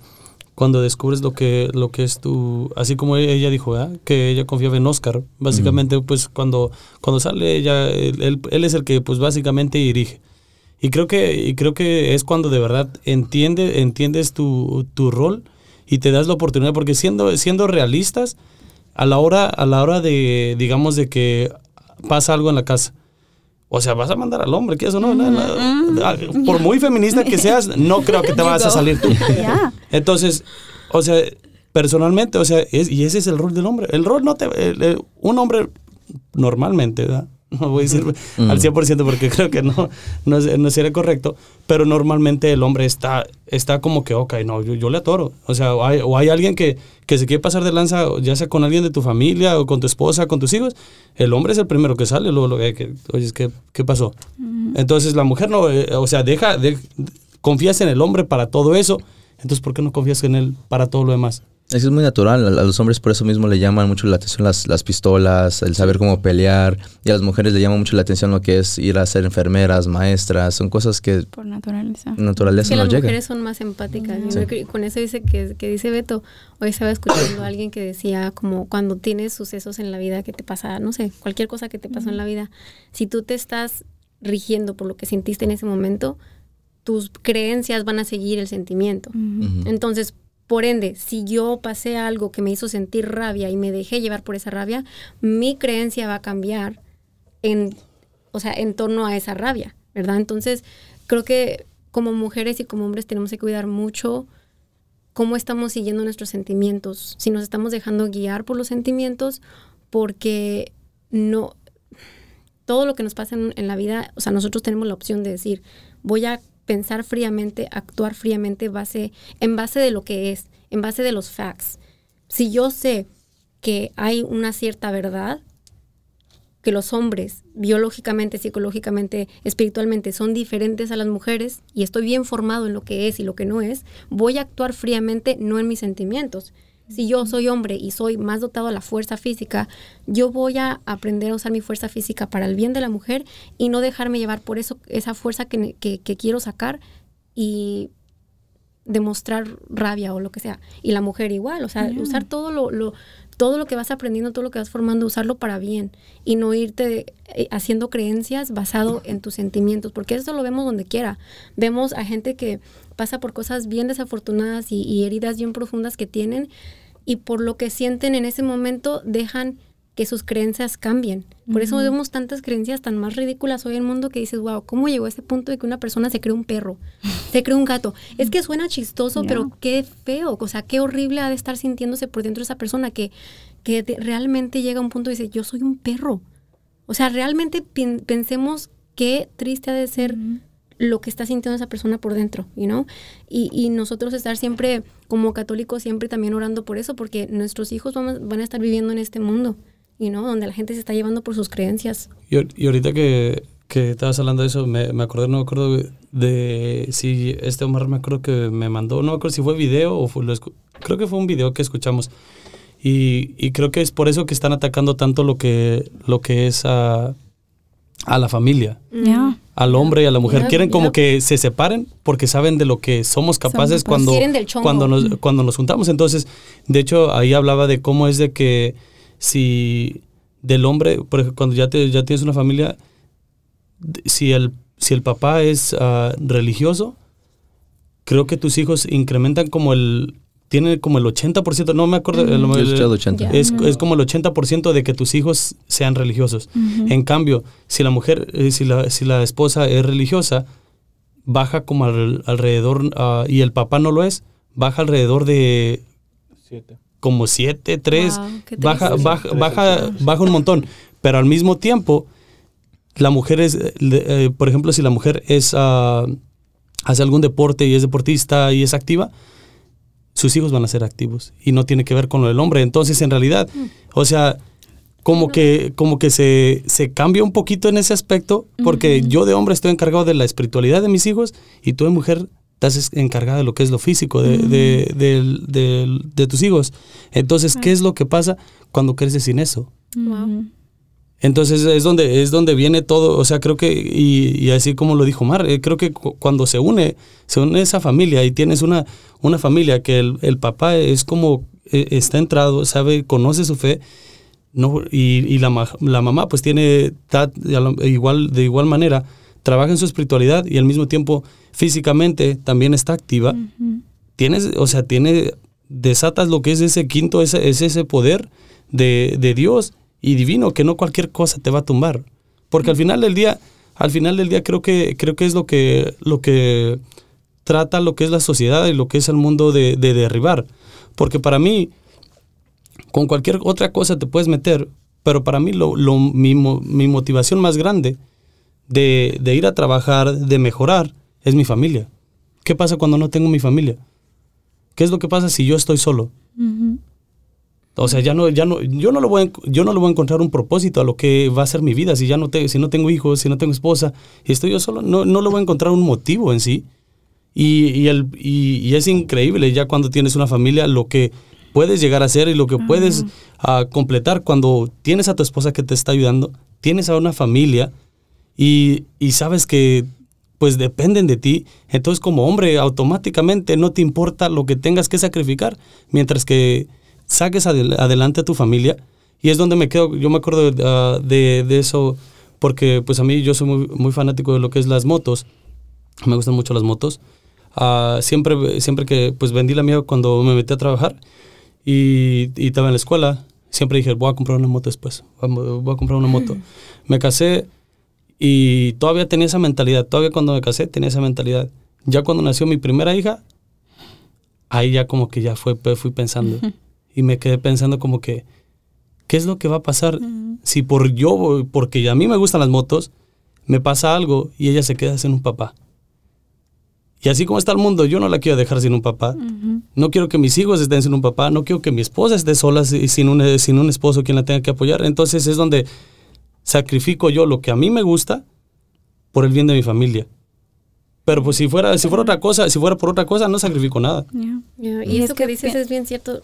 cuando descubres lo que, lo que es tu... Así como ella dijo, ¿verdad? que ella confiaba en Oscar. Básicamente, pues cuando, cuando sale ella, él, él- él es el que pues básicamente dirige. Y creo que, y creo que es cuando de verdad entiende, entiendes tu, tu rol y te das la oportunidad, porque siendo, siendo realistas, a la hora, a la hora de, digamos, de que pasa algo en la casa, o sea, vas a mandar al hombre, que eso no, no, no. Ah, por muy feminista que seas, no creo que te vas a salir tú. Entonces, o sea, personalmente, o sea, es- y ese es el rol del hombre. El rol no te... el- el- un hombre normalmente, ¿verdad? No voy a decir al 100% porque creo que no, no, es- no sería correcto, pero normalmente el hombre está, está como que, ok, no, yo, yo le atoro. O sea, o hay, o hay alguien que, que se quiere pasar de lanza, ya sea con alguien de tu familia o con tu esposa, con tus hijos, el hombre es el primero que sale, luego, lo que, que, oye, ¿qué, ¿qué pasó? Entonces la mujer no, eh, o sea, deja, de, confías en el hombre para todo eso, entonces ¿por qué no confías en él para todo lo demás? Es que es muy natural, a los hombres por eso mismo le llaman mucho la atención las, las pistolas, el saber cómo pelear, y a las mujeres le llama mucho la atención lo que es ir a ser enfermeras, maestras, son cosas que Por naturaleza. naturaleza que no las llega. mujeres son más empáticas. Yo Sí. creo que con eso dice que, que dice Beto. Hoy estaba escuchando a alguien que decía como cuando tienes sucesos en la vida que te pasa, no sé, cualquier cosa que te pasó en la vida, si tú te estás rigiendo por lo que sentiste en ese momento, tus creencias van a seguir el sentimiento. Ujú. Entonces, por ende, si yo pasé algo que me hizo sentir rabia y me dejé llevar por esa rabia, mi creencia va a cambiar en, o sea, en torno a esa rabia, ¿verdad? Entonces, creo que como mujeres y como hombres tenemos que cuidar mucho cómo estamos siguiendo nuestros sentimientos, si nos estamos dejando guiar por los sentimientos, porque no todo lo que nos pasa en, en la vida, o sea, nosotros tenemos la opción de decir, voy a pensar fríamente, actuar fríamente base, en base de lo que es, en base de los facts. Si yo sé que hay una cierta verdad, que los hombres biológicamente, psicológicamente, espiritualmente son diferentes a las mujeres y estoy bien formado en lo que es y lo que no es, voy a actuar fríamente no en mis sentimientos. Si yo soy hombre y soy más dotado a la fuerza física, yo voy a aprender a usar mi fuerza física para el bien de la mujer y no dejarme llevar por eso, esa fuerza que, ne- que- que quiero sacar y demostrar rabia o lo que sea. Y la mujer igual, o sea, usar todo lo, lo- todo lo que vas aprendiendo, todo lo que vas formando, usarlo para bien y no irte eh, haciendo creencias basado en tus sentimientos, porque eso lo vemos donde quiera. Vemos a gente que pasa por cosas bien desafortunadas y, y heridas bien profundas que tienen y por lo que sienten en ese momento dejan que sus creencias cambien. Por eso vemos tantas creencias tan más ridículas hoy en el mundo que dices, wow, ¿cómo llegó a ese punto de que una persona se cree un perro, se cree un gato? Es que suena chistoso, pero qué feo, o sea, qué horrible ha de estar sintiéndose por dentro esa persona que, que realmente llega a un punto y dice, yo soy un perro. O sea, realmente pensemos qué triste ha de ser lo que está sintiendo esa persona por dentro, you know? Y, y nosotros estar siempre, como católicos, siempre también orando por eso, porque nuestros hijos vamos- van a estar viviendo en este mundo, you know? Donde la gente se está llevando por sus creencias. Y, y ahorita que, que estabas hablando de eso, me, me acordé, no me acuerdo de si este Omar me acuerdo que me mandó, no me acuerdo si fue video o fue, lo creo que fue un video que escuchamos. Y, y creo que es por eso que están atacando tanto lo que, lo que es a, a la familia, Yeah. al hombre y a la mujer. Quieren como que se separen porque saben de lo que somos capaces capaces. cuando, cuando, nos, cuando nos juntamos. Entonces, de hecho, ahí hablaba de cómo es de que si del hombre, por ejemplo, cuando ya, te, ya tienes una familia, si el, si el papá es ah, religioso, creo que tus hijos incrementan como el, tienen como el 80%, no me acuerdo, el- Yo he el- escuchado 80. Ya. es, es como el 80% de que tus hijos sean religiosos. En cambio, si la mujer, eh, si, la, si la esposa es religiosa, baja como al- alrededor, ah, y el papá no lo es, baja alrededor de Siete. como 7, 3, Wow, qué baja, baja, Tres baja, baja un montón. Pero al mismo tiempo, la mujer es, eh, por ejemplo, si la mujer es, ah, hace algún deporte y es deportista y es activa, sus hijos van a ser activos y no tiene que ver con lo del hombre. Entonces, en realidad, o sea, como que, como que se, se cambia un poquito en ese aspecto, porque yo de hombre estoy encargado de la espiritualidad de mis hijos y tú de mujer estás es- encargada de lo que es lo físico de, de, de tus hijos. Entonces, ¿qué es lo que pasa cuando creces sin eso? Wow. Entonces es donde es donde viene todo, o sea, creo que y, y así como lo dijo Mar, eh, creo que cu- cuando se une se une esa familia y tienes una una familia que el, el papá es como eh, está entrado, sabe, conoce su fe, no y, y la, la mamá pues tiene ta- igual de igual manera trabaja en su espiritualidad y al mismo tiempo físicamente también está activa. Tienes, o sea, tiene desatas lo que es ese quinto, ese, es ese poder de, de Dios y divino, que no cualquier cosa te va a tumbar. Porque al final del día, al final del día creo que, creo que es lo que, lo que trata lo que es la sociedad y lo que es el mundo de, de derribar. Porque para mí, con cualquier otra cosa te puedes meter, pero para mí lo, lo- mi, mi motivación más grande de, de ir a trabajar, de mejorar, es mi familia. ¿Qué pasa cuando no tengo mi familia? ¿Qué es lo que pasa si yo estoy solo? O sea, ya no, ya no, yo no lo voy a, yo no le voy a encontrar un propósito a lo que va a ser mi vida. Si ya no te, si no tengo hijos, si no tengo esposa, y estoy yo solo, no, no le voy a encontrar un motivo en sí. Y, y el, y, y es increíble ya cuando tienes una familia lo que puedes llegar a hacer y lo que puedes ah, completar cuando tienes a tu esposa que te está ayudando, tienes a una familia y, y sabes que pues dependen de ti. Entonces como hombre automáticamente no te importa lo que tengas que sacrificar mientras que saques adel- adelante a tu familia. Y es donde me quedo, yo me acuerdo ah, de, de eso porque pues a mí yo soy muy, muy fanático de lo que es las motos. Me gustan mucho las motos. Ah, siempre, siempre que pues vendí la mía cuando me metí a trabajar y, y estaba en la escuela, siempre dije, voy a comprar una moto después, voy a comprar una moto. Me casé y todavía tenía esa mentalidad, todavía cuando me casé tenía esa mentalidad. Ya cuando nació mi primera hija, ahí ya como que ya fue, fui pensando y me quedé pensando como que, ¿qué es lo que va a pasar si por yo, porque a mí me gustan las motos, me pasa algo y ella se queda sin un papá? Y así como está el mundo, yo no la quiero dejar sin un papá. No quiero que mis hijos estén sin un papá. No quiero que mi esposa esté sola si- sin un, sin un esposo quien la tenga que apoyar. Entonces es donde sacrifico yo lo que a mí me gusta por el bien de mi familia. Pero pues si fuera, si fuera otra cosa, si fuera por otra cosa, no sacrifico nada. Yeah. Yeah, Y Y, es eso que que dices es bien cierto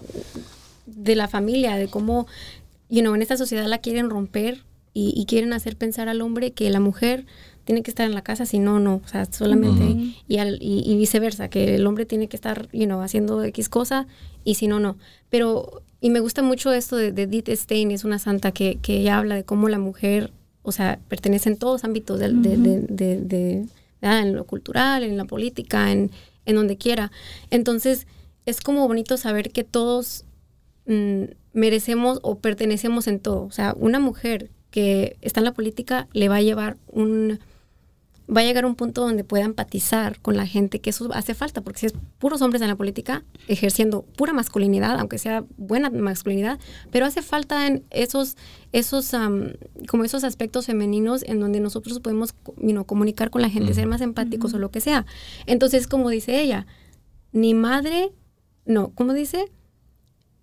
de la familia, de cómo, you know, en esta sociedad la quieren romper y, y quieren hacer pensar al hombre que la mujer tiene que estar en la casa, si no, no, o sea, solamente, y, al- y, y viceversa, que el hombre tiene que estar, you know, haciendo X cosa y si no, no. Pero, y me gusta mucho esto de, de Edith Stein, es una santa que, que ella habla de cómo la mujer, o sea, pertenece en todos ámbitos de, de- de- ah, en lo cultural, en la política, en, en donde quiera. Entonces, es como bonito saber que todos mm, merecemos o pertenecemos en todo. O sea, una mujer que está en la política le va a llevar un va a llegar a un punto donde pueda empatizar con la gente, que eso hace falta, porque si es puros hombres en la política, ejerciendo pura masculinidad, aunque sea buena masculinidad, pero hace falta en esos, esos, como esos aspectos femeninos en donde nosotros podemos you know, comunicar con la gente, ser más empáticos o lo que sea. Entonces, como dice ella, ni madre, no, ¿cómo dice?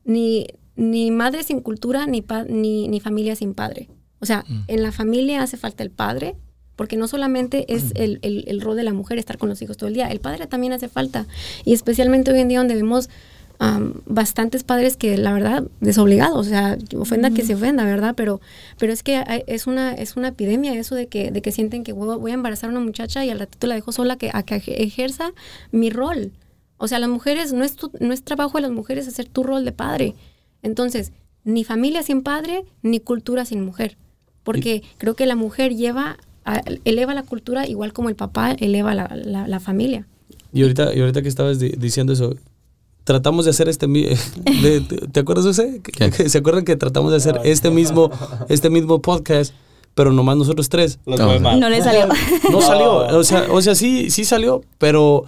Ni, ni madre sin cultura, ni, pa- ni, ni familia sin padre. O sea, en la familia hace falta el padre, porque no solamente es el, el- el rol de la mujer estar con los hijos todo el día, el padre también hace falta. Y especialmente hoy en día donde vemos bastantes padres que la verdad desobligados, o sea, ofenda que se ofenda, ¿verdad? Pero, pero es que hay- es una, es una epidemia eso de que, de que sienten que voy, voy a embarazar a una muchacha y al ratito la dejo sola que, a que ejerza mi rol. O sea, las mujeres, no es, tu- no es trabajo de las mujeres hacer tu rol de padre. Entonces, ni familia sin padre, ni cultura sin mujer. Porque creo que la mujer lleva, a- eleva la cultura igual como el papá eleva la, la- la familia. Y ahorita, y ahorita que estabas di- diciendo eso, tratamos de hacer este... de- ¿Te acuerdas de ese? Que- ¿Qué? ¿Se acuerdan que tratamos de hacer este mismo, este mismo podcast, pero nomás nosotros tres? Los No. No le salió. No salió, o sea, o sea sí, sí salió, pero...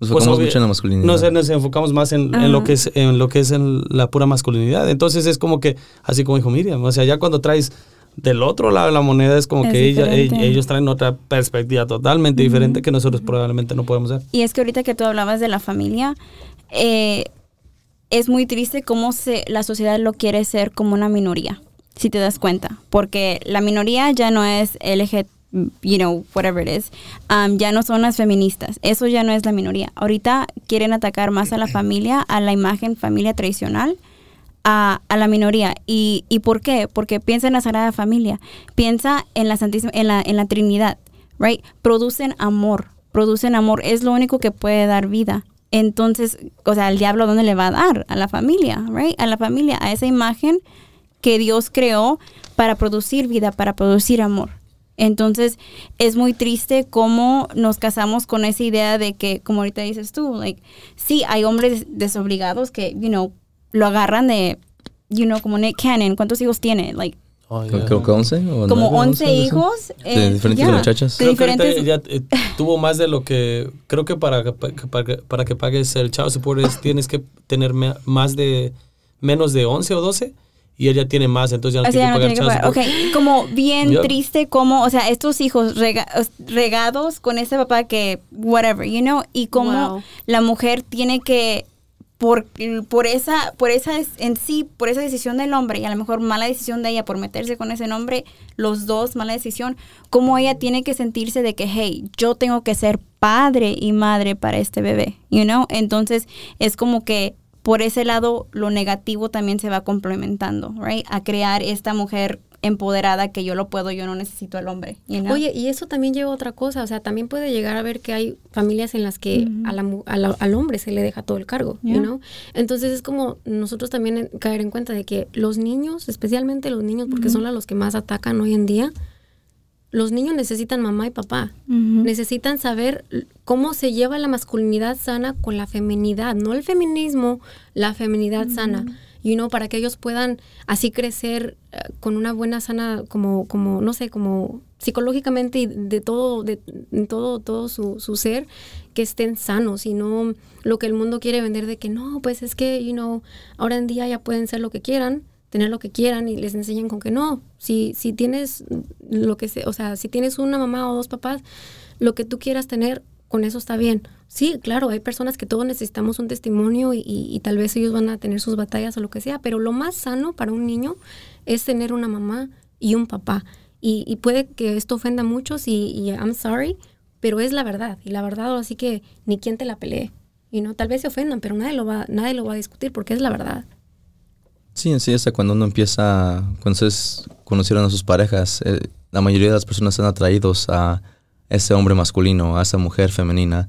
Nos pues, enfocamos mucho en la masculinidad. No sé, nos enfocamos más en, en lo Ajá. que es en lo que es en la pura masculinidad. Entonces es como que, así como dijo Miriam, o sea, ya cuando traes del otro lado de la moneda es como Es que ella- ellos traen otra perspectiva totalmente diferente que nosotros probablemente no podemos ver. Y es que ahorita que tú hablabas de la familia, eh, es muy triste cómo se, la sociedad lo quiere ser como una minoría, si te das cuenta. Porque la minoría ya no es LG, you know, whatever it is. um, ya no son las feministas. Eso ya no es la minoría. Ahorita quieren atacar más a la familia, a la imagen familia tradicional. A, la minoría. ¿Y, ¿Y por qué? Porque piensa en la Sagrada Familia, piensa en la Santísima, en la, en la Trinidad, right? Producen amor, producen amor, es lo único que puede dar vida. Entonces, o sea, el diablo ¿dónde le va a dar? A la familia, right? A la familia, a esa imagen que Dios creó para producir vida, para producir amor. Entonces, es muy triste cómo nos casamos con esa idea de que, como ahorita dices tú, like, sí, hay hombres desobligados que, you know, lo agarran de, you know, como Nick Cannon. ¿Cuántos hijos tiene? Like, Creo, creo que 11 o como 9, 11 hijos. De eh, diferentes ya, muchachas. De Creo que ahorita diferentes. ya eh, tuvo más de lo que creo que para, que- para, que- para que pagues el child support es- tienes que tener me- más de menos de 11 o 12 y ella tiene más, entonces ya no tiene que no pagar tiene que child pagar. support. Ok, como bien triste como, o sea, estos hijos rega- regados con ese papá que, whatever, you know, y como Wow. la mujer tiene que, por, por esa, por esa, es- en sí, por esa decisión del hombre, y a lo mejor mala decisión de ella por meterse con ese nombre, los dos, mala decisión, como ella tiene que sentirse de que, hey, yo tengo que ser padre y madre para este bebé, you know, entonces es como que por ese lado lo negativo también se va complementando, right? A crear esta mujer empoderada que yo lo puedo, yo no necesito al hombre, you know? Oye, y eso también lleva a otra cosa, o sea, también puede llegar a ver que hay familias en las que a la mu- a la- al hombre se le deja todo el cargo, you know? Entonces es como nosotros también caer en cuenta de que los niños, especialmente los niños, porque son los que más atacan hoy en día, los niños necesitan mamá y papá. Necesitan saber cómo se lleva la masculinidad sana con la feminidad, no el feminismo, la feminidad sana. You know, para que ellos puedan así crecer eh, con una buena sana, como, como, no sé, como psicológicamente y de todo, de todo, todo su, su ser, que estén sanos y no lo que el mundo quiere vender de que no, pues es que, you know, ahora en día ya pueden ser lo que quieran, tener lo que quieran y les enseñan con que no. Si, si tienes lo que se, o sea, si tienes una mamá o dos papás, lo que tú quieras tener, con eso está bien. Sí, claro, hay personas que todos necesitamos un testimonio y, y- tal vez ellos van a tener sus batallas o lo que sea, pero lo más sano para un niño es tener una mamá y un papá. Y, y puede que esto ofenda a muchos y, y I'm sorry, pero es la verdad. Y la verdad, así que ni quien te la pelee. Y no, tal vez se ofendan, pero nadie lo va, nadie lo va a discutir porque es la verdad. Sí, en sí, hasta cuando uno empieza, cuando ustedes conocieron a sus parejas, eh, la mayoría de las personas están atraídos a ese hombre masculino, a esa mujer femenina.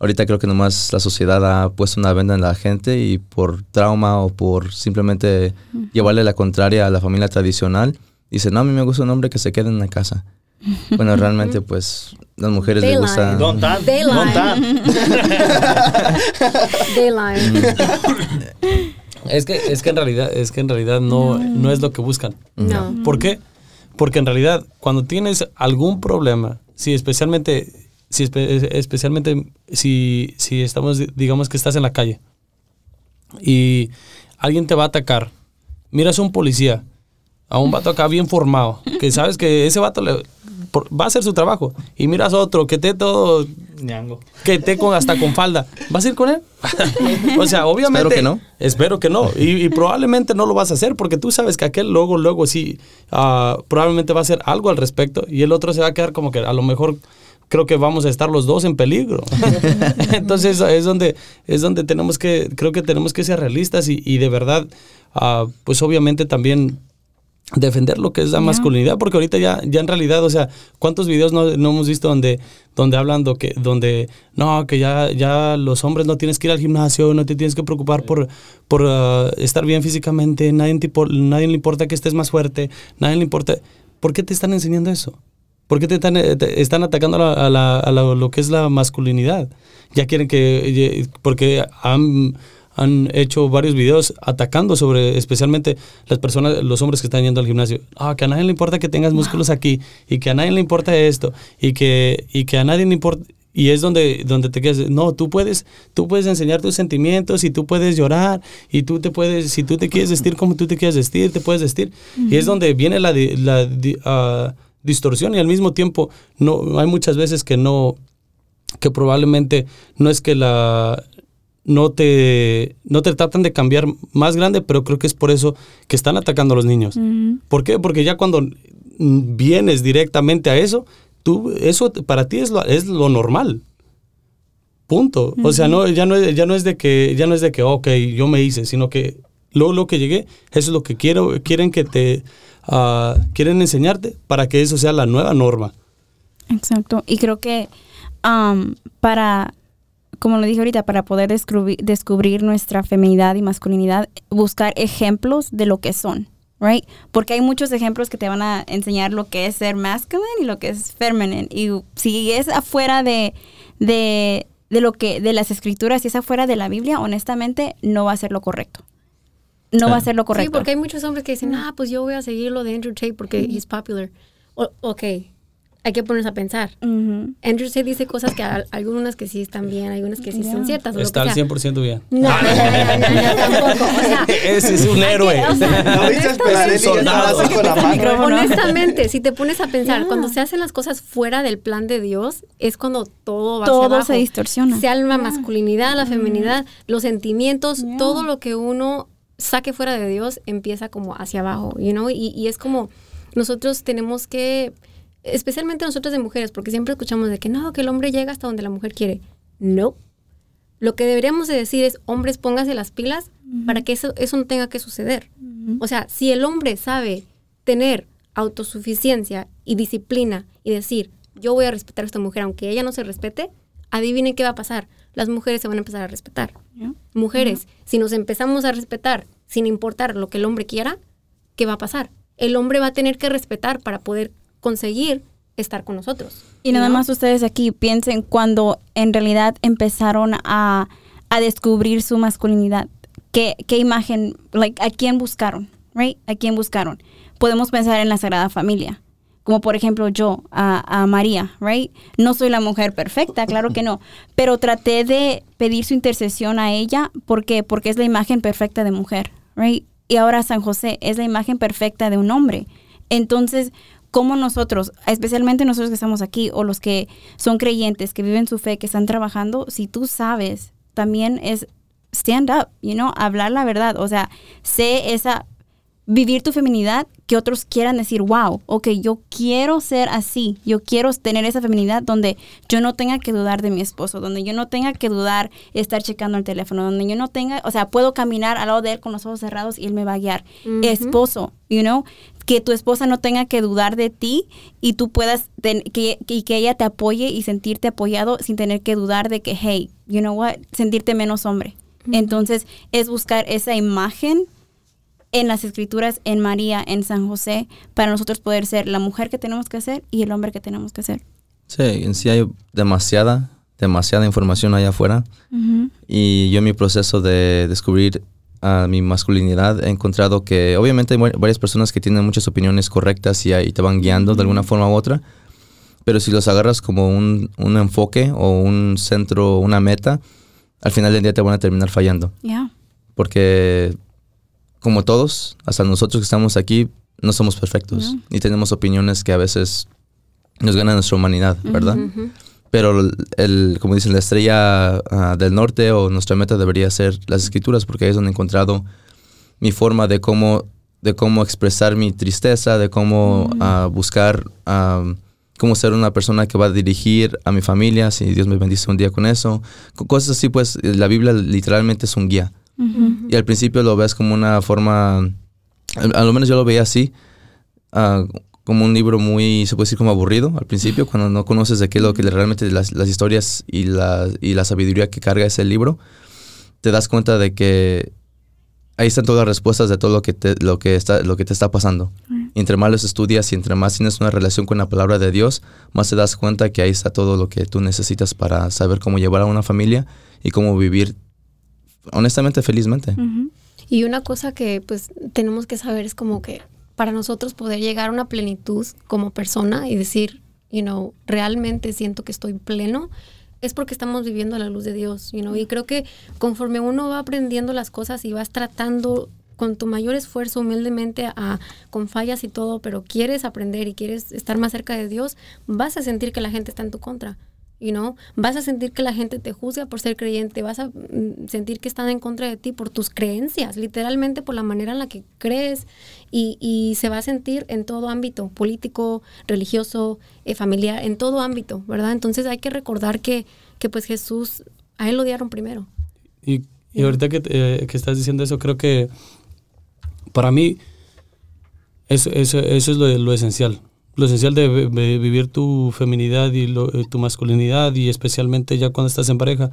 Ahorita creo que nomás la sociedad ha puesto una venda en la gente y por trauma o por simplemente llevarle la contraria a la familia tradicional, dice, no, a mí me gusta un hombre que se quede en la casa. Bueno, realmente pues las mujeres les gusta... lie. Don Tan. They Don lie. Tan. Dayline. Es que es que en realidad es que en realidad no no es lo que buscan. No. ¿Por qué? Porque en realidad cuando tienes algún problema, si especialmente si espe- especialmente si si estamos digamos que estás en la calle y alguien te va a atacar, miras a un policía, a un vato acá bien formado, que sabes que ese vato le- por- va a hacer su trabajo y miras a otro que te todo Ñango. que te con hasta con falda, ¿vas a ir con él? o sea, obviamente. Espero que no. Espero que no. Y, y probablemente no lo vas a hacer porque tú sabes que aquel luego, luego sí, ah, probablemente va a hacer algo al respecto y el otro se va a quedar como que a lo mejor creo que vamos a estar los dos en peligro. Entonces es donde, es donde tenemos que, creo que tenemos que ser realistas y, y de verdad, ah, pues obviamente también defender lo que es la masculinidad, porque ahorita ya, ya en realidad, o sea, ¿cuántos videos no, no hemos visto donde, donde hablan do que, donde, no, que ya, ya los hombres no tienes que ir al gimnasio, no te tienes que preocupar por, por ah, estar bien físicamente, nadie, te nadie le importa que estés más fuerte, nadie le importa. ¿Por qué te están enseñando eso? ¿Por qué te están, eh, te están atacando a, la- a la- a la- lo que es la masculinidad? Ya quieren que, porque han, han hecho varios videos atacando sobre, especialmente las personas, los hombres que están yendo al gimnasio. Ah, que a nadie le importa que tengas músculos aquí y que a nadie le importa esto y que, y que a nadie le importa. Y es donde, donde te quedas, no, tú puedes, tú puedes enseñar tus sentimientos y tú puedes llorar y tú te puedes, si tú te quieres vestir como tú te quieres vestir, te puedes vestir. Y es donde viene la, la ah, distorsión y al mismo tiempo no, hay muchas veces que no, que probablemente no es que la no te no te tratan de cambiar más grande, pero creo que es por eso que están atacando a los niños. ¿Por qué? Porque ya cuando vienes directamente a eso, tú eso para ti es lo, es lo normal. Punto. O sea, no ya no es, ya no es de que ya no es de que ok, yo me hice, sino que luego lo que llegué, eso es lo que quiero quieren que te ah, quieren enseñarte para que eso sea la nueva norma. Exacto. Y creo que para, como lo dije ahorita, para poder descubrir, descubrir nuestra feminidad y masculinidad, buscar ejemplos de lo que son, right? Porque hay muchos ejemplos que te van a enseñar lo que es ser masculine y lo que es feminine. Y si es afuera de, de, de lo que, de las escrituras, si es afuera de la Biblia, honestamente, no va a ser lo correcto. No va a ser lo correcto. Sí, porque hay muchos hombres que dicen, ah, pues yo voy a seguir lo de Andrew Tate porque he's popular. O- ok, hay que ponerse a pensar. Andrew Tate dice cosas que al- algunas que sí están bien, algunas que sí son ciertas. Está al sea. 100% bien. No, no, no, no, no, no, tampoco. O sea, Ese es un héroe. o sea, No viste esperar Es un soldado. así con la mano. micrófono. honestamente, si te pones a pensar, cuando se hacen las cosas fuera del plan de Dios, es cuando todo va Todo hacia abajo. se distorsiona. Sea la masculinidad, la feminidad, los sentimientos, Yeah. todo lo que uno saque fuera de Dios empieza como hacia abajo, you know? y, y es como nosotros tenemos que, especialmente nosotros de mujeres, porque siempre escuchamos de que no, que el hombre llega hasta donde la mujer quiere. No. Lo que deberíamos de decir es, hombres, pónganse las pilas para que eso, eso no tenga que suceder. O sea, si el hombre sabe tener autosuficiencia y disciplina y decir, yo voy a respetar a esta mujer aunque ella no se respete, adivinen qué va a pasar. Las mujeres se van a empezar a respetar. Mujeres, si nos empezamos a respetar sin importar lo que el hombre quiera, ¿qué va a pasar? El hombre va a tener que respetar para poder conseguir estar con nosotros. Y nada ¿no? más ustedes aquí piensen cuando en realidad empezaron a, a descubrir su masculinidad. ¿Qué, qué imagen, like, a quién buscaron, right? ¿A quién buscaron? Podemos pensar en la Sagrada Familia. Como por ejemplo yo, a, a María, right? No soy la mujer perfecta, claro que no. Pero traté de pedir su intercesión a ella. ¿Por qué? Porque es la imagen perfecta de mujer, right? Y ahora San José es la imagen perfecta de un hombre. Entonces, ¿cómo nosotros, especialmente nosotros que estamos aquí o los que son creyentes, que viven su fe, que están trabajando, si tú sabes, también es stand up, you know, hablar la verdad, o sea, sé esa vivir tu feminidad que otros quieran decir, wow, ok, yo quiero ser así, yo quiero tener esa feminidad donde yo no tenga que dudar de mi esposo, donde yo no tenga que dudar estar checando el teléfono, donde yo no tenga, o sea, puedo caminar al lado de él con los ojos cerrados y él me va a guiar. Esposo, you know, que tu esposa no tenga que dudar de ti y tú puedas, ten- que, y que ella te apoye y sentirte apoyado sin tener que dudar de que, hey, you know what, sentirte menos hombre. Entonces, es buscar esa imagen en las escrituras, en María, en San José, para nosotros poder ser la mujer que tenemos que ser y el hombre que tenemos que ser. Sí, en sí hay demasiada, demasiada información allá afuera. Y yo en mi proceso de descubrir a mi masculinidad he encontrado que obviamente hay va- varias personas que tienen muchas opiniones correctas y, ahí te van guiando de alguna forma u otra. Pero si los agarras como un, un enfoque o un centro, una meta, al final del día te van a terminar fallando. Ya. Porque como todos, hasta nosotros que estamos aquí, no somos perfectos. No. Y tenemos opiniones que a veces nos ganan nuestra humanidad, ¿verdad? Pero el, el- como dicen, la estrella ah, del norte o nuestra meta debería ser las escrituras, porque ahí es donde he encontrado mi forma de cómo, de cómo expresar mi tristeza, de cómo ah, buscar ah, cómo ser una persona que va a dirigir a mi familia, si Dios me bendice un día con eso. Co- Cosas así, pues la Biblia literalmente es un guía. Y al principio lo ves como una forma, al- a lo menos yo lo veía así, ah, como un libro muy, se puede decir como aburrido al principio, cuando no conoces de qué es lo que realmente las, las historias y la, y la sabiduría que carga ese libro, te das cuenta de que ahí están todas las respuestas de todo lo que te, lo que está, lo que te está pasando. Y entre más los estudias y entre más tienes una relación con la palabra de Dios, más te das cuenta que ahí está todo lo que tú necesitas para saber cómo llevar a una familia y cómo vivir honestamente felizmente. Y una cosa que pues tenemos que saber es como que para nosotros poder llegar a una plenitud como persona y decir, you know, realmente siento que estoy pleno, es porque estamos viviendo a la luz de Dios, you know, y creo que conforme uno va aprendiendo las cosas y vas tratando con tu mayor esfuerzo humildemente a con fallas y todo, pero quieres aprender y quieres estar más cerca de Dios, vas a sentir que la gente está en tu contra. You know? Vas a sentir que la gente te juzga por ser creyente, vas a mm, sentir que están en contra de ti por tus creencias, literalmente por la manera en la que crees y, y se va a sentir en todo ámbito, político, religioso, eh, familiar, en todo ámbito, ¿verdad? Entonces hay que recordar que, que pues Jesús, a él lo odiaron primero. Y, y ahorita que, eh, que estás diciendo eso, creo que para mí eso, eso, eso es lo, lo esencial. Lo esencial de, vi- de vivir tu feminidad y lo- eh, tu masculinidad y especialmente ya cuando estás en pareja,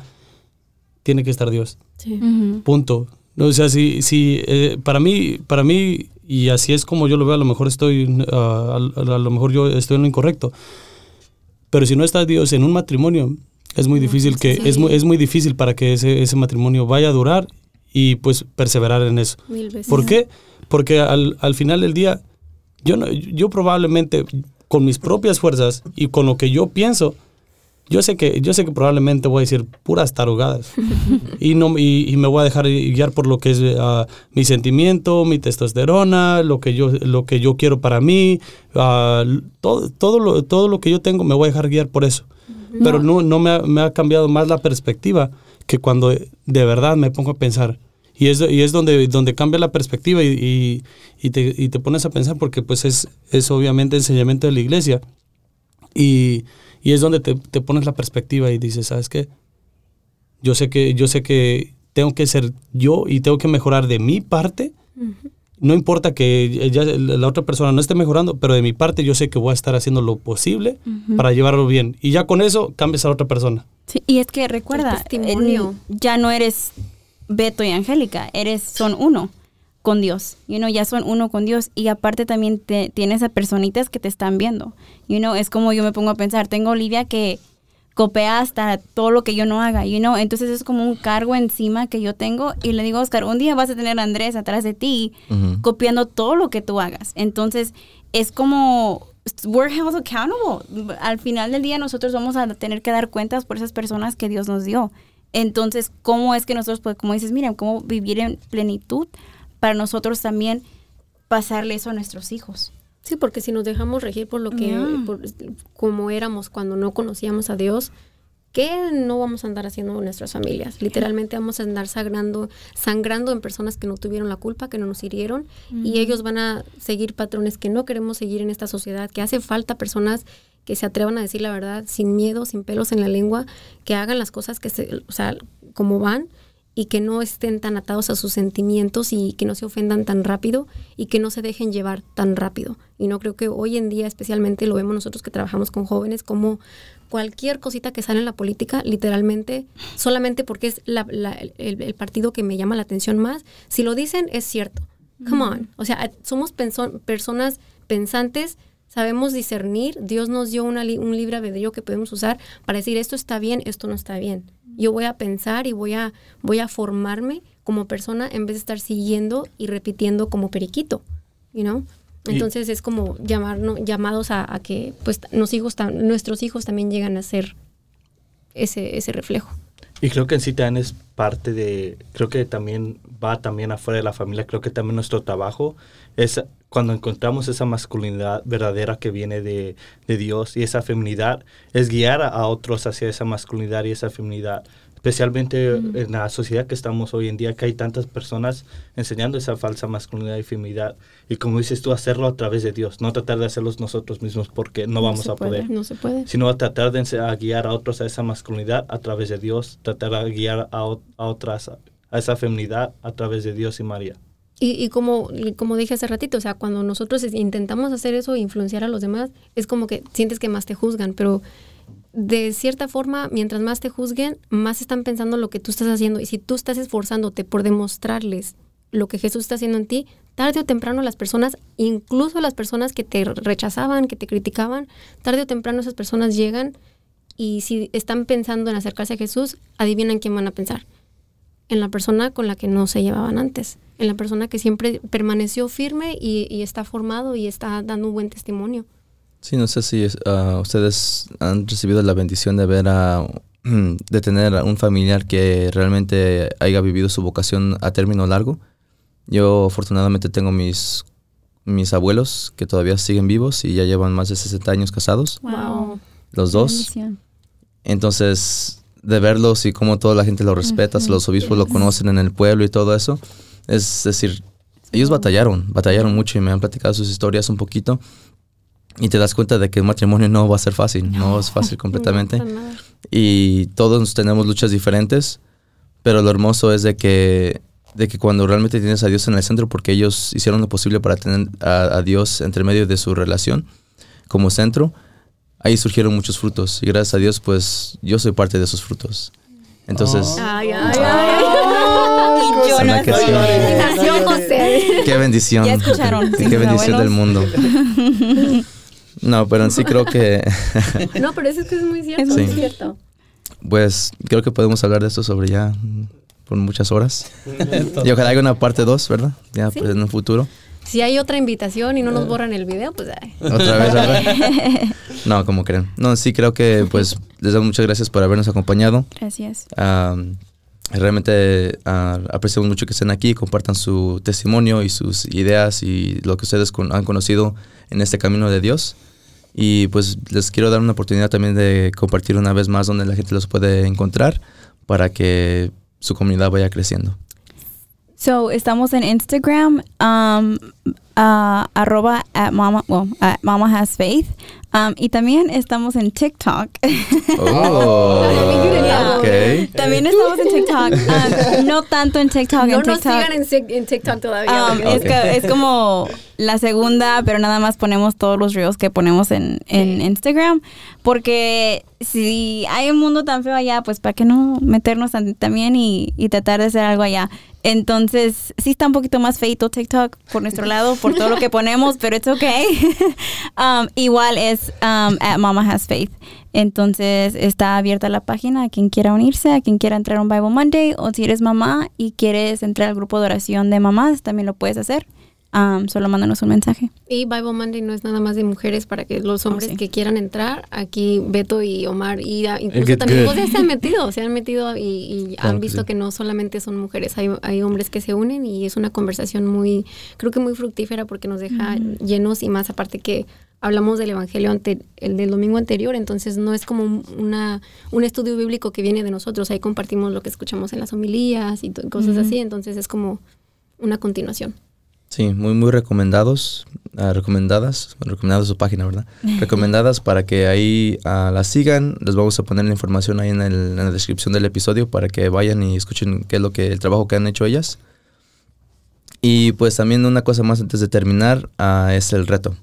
tiene que estar Dios. Sí. Punto. No, o sea, si, si eh, para mí, para mí, y así es como yo lo veo, a lo mejor estoy, ah, a, a lo mejor yo estoy en lo incorrecto. Pero si no está Dios en un matrimonio, es muy difícil que, es, muy, es muy difícil para que ese, ese matrimonio vaya a durar y pues perseverar en eso. Mil veces. ¿Por qué? Porque al, al final del día, yo, no, yo probablemente con mis propias fuerzas y con lo que yo pienso, yo sé que, yo sé que probablemente voy a decir puras tarugadas y, no, y, y me voy a dejar guiar por lo que es ah, mi sentimiento, mi testosterona, lo que yo, lo que yo quiero para mí, ah, todo, todo, lo, todo lo que yo tengo me voy a dejar guiar por eso. Pero no, no me, ha, me ha cambiado más la perspectiva que cuando de verdad me pongo a pensar. Y es, y es donde, donde cambia la perspectiva y, y, y te, y te pones a pensar porque pues es, es obviamente enseñamiento de la iglesia. Y, y es donde te, te pones la perspectiva y dices, ¿sabes qué? Yo sé que, yo sé que tengo que ser yo y tengo que mejorar de mi parte. No importa que ya la otra persona no esté mejorando, pero de mi parte yo sé que voy a estar haciendo lo posible para llevarlo bien. Y ya con eso cambias a la otra persona. Sí, y es que recuerda, testimonio. el- ya no eres Beto y Angélica, eres son uno con Dios, you know, ya son uno con Dios y aparte también te- tienes a personitas que te están viendo, you know, es como yo me pongo a pensar, tengo Olivia que copia hasta todo lo que yo no haga, you know, entonces es como un cargo encima que yo tengo y le digo, Oscar, un día vas a tener a Andrés atrás de ti Ujú. copiando todo lo que tú hagas, entonces es como we're held accountable. Al final del día nosotros vamos a tener que dar cuentas por esas personas que Dios nos dio. Entonces, ¿cómo es que nosotros, pues, como dices, miren, cómo vivir en plenitud para nosotros también pasarle eso a nuestros hijos? Sí, porque si nos dejamos regir por lo que, por, como éramos cuando no conocíamos a Dios, ¿qué no vamos a andar haciendo en nuestras familias? Literalmente vamos a andar sangrando, sangrando en personas que no tuvieron la culpa, que no nos hirieron, y ellos van a seguir patrones que no queremos seguir en esta sociedad, que hace falta personas que se atrevan a decir la verdad sin miedo, sin pelos en la lengua, que hagan las cosas que se, o sea, como van y que no estén tan atados a sus sentimientos y que no se ofendan tan rápido y que no se dejen llevar tan rápido. Y no creo que hoy en día especialmente lo vemos nosotros que trabajamos con jóvenes como cualquier cosita que sale en la política, literalmente, solamente porque es la- la- el, el partido que me llama la atención más, si lo dicen es cierto. Come on. O sea, somos penso- personas pensantes, sabemos discernir, Dios nos dio una li- un libre albedrío que podemos usar para decir esto está bien, esto no está bien. Yo voy a pensar y voy a, voy a formarme como persona en vez de estar siguiendo y repitiendo como periquito, you know? Y- Entonces es como llamarnos, llamados a, a que pues hijos nuestros hijos también llegan a ser ese, ese reflejo. Y creo que en sí también es parte de, creo que también va también afuera de la familia, creo que también nuestro trabajo es cuando encontramos esa masculinidad verdadera que viene de, de Dios y esa feminidad, es guiar a, a otros hacia esa masculinidad y esa feminidad. especialmente en la sociedad que estamos hoy en día, que hay tantas personas enseñando esa falsa masculinidad y feminidad. Y como dices tú, hacerlo a través de Dios, no tratar de hacerlos nosotros mismos porque no vamos a puede, poder, No se puede. sino a tratar de a guiar a otros a esa masculinidad a través de Dios, tratar de guiar a, a otras a esa feminidad a través de Dios y María. Y, y como, como dije hace ratito, o sea, cuando nosotros intentamos hacer eso e influenciar a los demás, es como que sientes que más te juzgan, pero de cierta forma, mientras más te juzguen, más están pensando lo que tú estás haciendo. Y si tú estás esforzándote por demostrarles lo que Jesús está haciendo en ti, tarde o temprano las personas, incluso las personas que te rechazaban, que te criticaban, tarde o temprano esas personas llegan y si están pensando en acercarse a Jesús, adivinan quién van a pensar en la persona con la que no se llevaban antes, en la persona que siempre permaneció firme y, y está formado y está dando un buen testimonio. Sí, no sé si ah, ustedes han recibido la bendición de ver a, de tener a un familiar que realmente haya vivido su vocación a término largo. Yo afortunadamente tengo mis, mis abuelos que todavía siguen vivos y ya llevan más de 60 años casados, Wow. los dos. Bendición. Entonces, de verlos y cómo toda la gente lo respeta, los obispos lo conocen en el pueblo y todo eso, es decir, ellos batallaron, batallaron mucho y me han platicado sus historias un poquito. Y te das cuenta de que el matrimonio no va a ser fácil, no, es fácil completamente. No, y todos tenemos luchas diferentes, pero lo hermoso es de que, de que cuando realmente tienes a Dios en el centro, porque ellos hicieron lo posible para tener a, a Dios entre medio de su relación como centro, ahí surgieron muchos frutos. Y gracias a Dios, pues yo soy parte de esos frutos. Entonces, Ay, ay, ay. Y yo sí. Nació José. qué bendición. Ya escucharon, qué sus bendición abuelos. del mundo. No, pero en sí creo que, No, pero eso es que es muy cierto. Es muy es cierto. pues, creo que podemos hablar de esto sobre ya por muchas horas. Y ojalá haya una parte 2, ¿verdad? Ya Sí. pues, en un futuro. Si hay otra invitación y no nos borran el video, pues ay. Otra vez, ¿verdad? No, como creen. No, sí creo que pues les damos muchas gracias por habernos acompañado. Gracias. Realmente apreciamos mucho que estén aquí, compartan su testimonio y sus ideas y lo que ustedes con- han conocido en este camino de Dios. Y pues les quiero dar una oportunidad también de compartir una vez más donde la gente los puede encontrar para que su comunidad vaya creciendo. So, estamos en Instagram, um, uh, arroba at mama, well, at mama has faith. Um, y también estamos en TikTok. Oh, Yeah. ok. también estamos en TikTok. Um, no tanto en TikTok. No en nos TikTok. sigan en, Tik- en TikTok todavía. Um, es, que- es como la segunda, pero nada más ponemos todos los reels que ponemos en, en Instagram. Porque si hay un mundo tan feo allá, pues para qué no meternos también y, y tratar de hacer algo allá. Entonces, sí está un poquito más feito TikTok por nuestro lado, por todo lo que ponemos, pero it's okay. Um, igual es um, at Mama Has Faith. Entonces, está abierta la página a quien quiera unirse, a quien quiera entrar a un Bible Monday, o si eres mamá y quieres entrar al grupo de oración de mamás, también lo puedes hacer. Um, solo mándanos un mensaje. Y Bible Monday no es nada más de mujeres para que los hombres sí. que quieran entrar, aquí Beto y Omar y ah, incluso también good. ya se han metido, se han metido y, y Claro han que visto sí. que no solamente son mujeres, hay, hay hombres que se unen y es una conversación muy, creo que muy fructífera porque nos deja llenos y más aparte que hablamos del evangelio ante, el del domingo anterior, entonces no es como un- una, un estudio bíblico que viene de nosotros, ahí compartimos lo que escuchamos en las homilías y cosas así, entonces es como una continuación. Sí, muy, muy recomendados, ah, recomendadas, recomendadas su página, ¿verdad? recomendadas para que ahí ah, la sigan. Les vamos a poner la información ahí en, el- en la descripción del episodio para que vayan y escuchen qué es lo que el trabajo que han hecho ellas. Y pues también una cosa más antes de terminar ah, es el reto.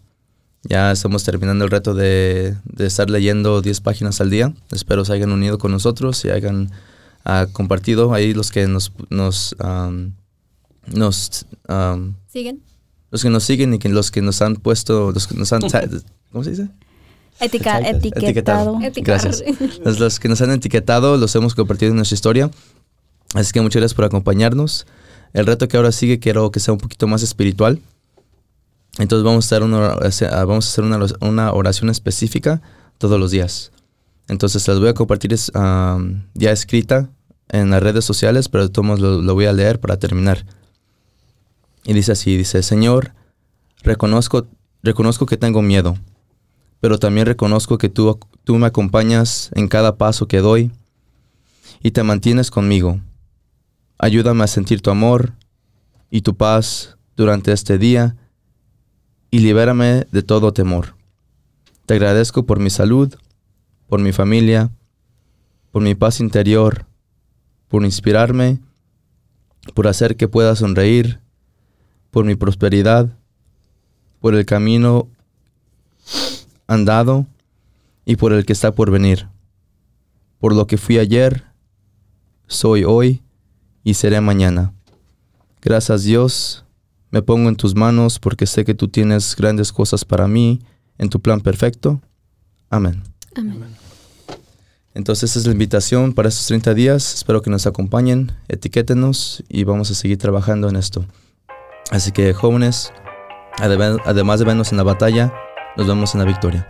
Ya estamos terminando el reto de, de estar leyendo 10 páginas al día. Espero se hayan unido con nosotros y hayan compartido ahí los que nos, nos, nos ¿Siguen? los que nos siguen y que los que nos han puesto, los que nos han, ¿cómo se dice? Etica- etiquetado. Gracias. Los, los que nos han etiquetado los hemos compartido en nuestra historia. Así que muchas gracias por acompañarnos. El reto que ahora sigue quiero que sea un poquito más espiritual. Entonces vamos a hacer una, ora- vamos a hacer una, una oración específica todos los días. Entonces las voy a compartir am, ya escrita en las redes sociales, pero de todos lo, lo voy a leer para terminar. Y dice así, dice, Señor, reconozco, reconozco que tengo miedo, pero también reconozco que tú, tú me acompañas en cada paso que doy y te mantienes conmigo. Ayúdame a sentir tu amor y tu paz durante este día y libérame de todo temor. Te agradezco por mi salud, por mi familia, por mi paz interior, por inspirarme, por hacer que pueda sonreír, por mi prosperidad, por el camino andado y por el que está por venir. Por lo que fui ayer, soy hoy y seré mañana. Gracias Dios, me pongo en tus manos porque sé que tú tienes grandes cosas para mí en tu plan perfecto. Amén. Amén. Entonces esa es la invitación para estos 30 días. Espero que nos acompañen, etiquétenos y vamos a seguir trabajando en esto. Así que jóvenes, adem- además de vernos en la batalla, nos vemos en la victoria.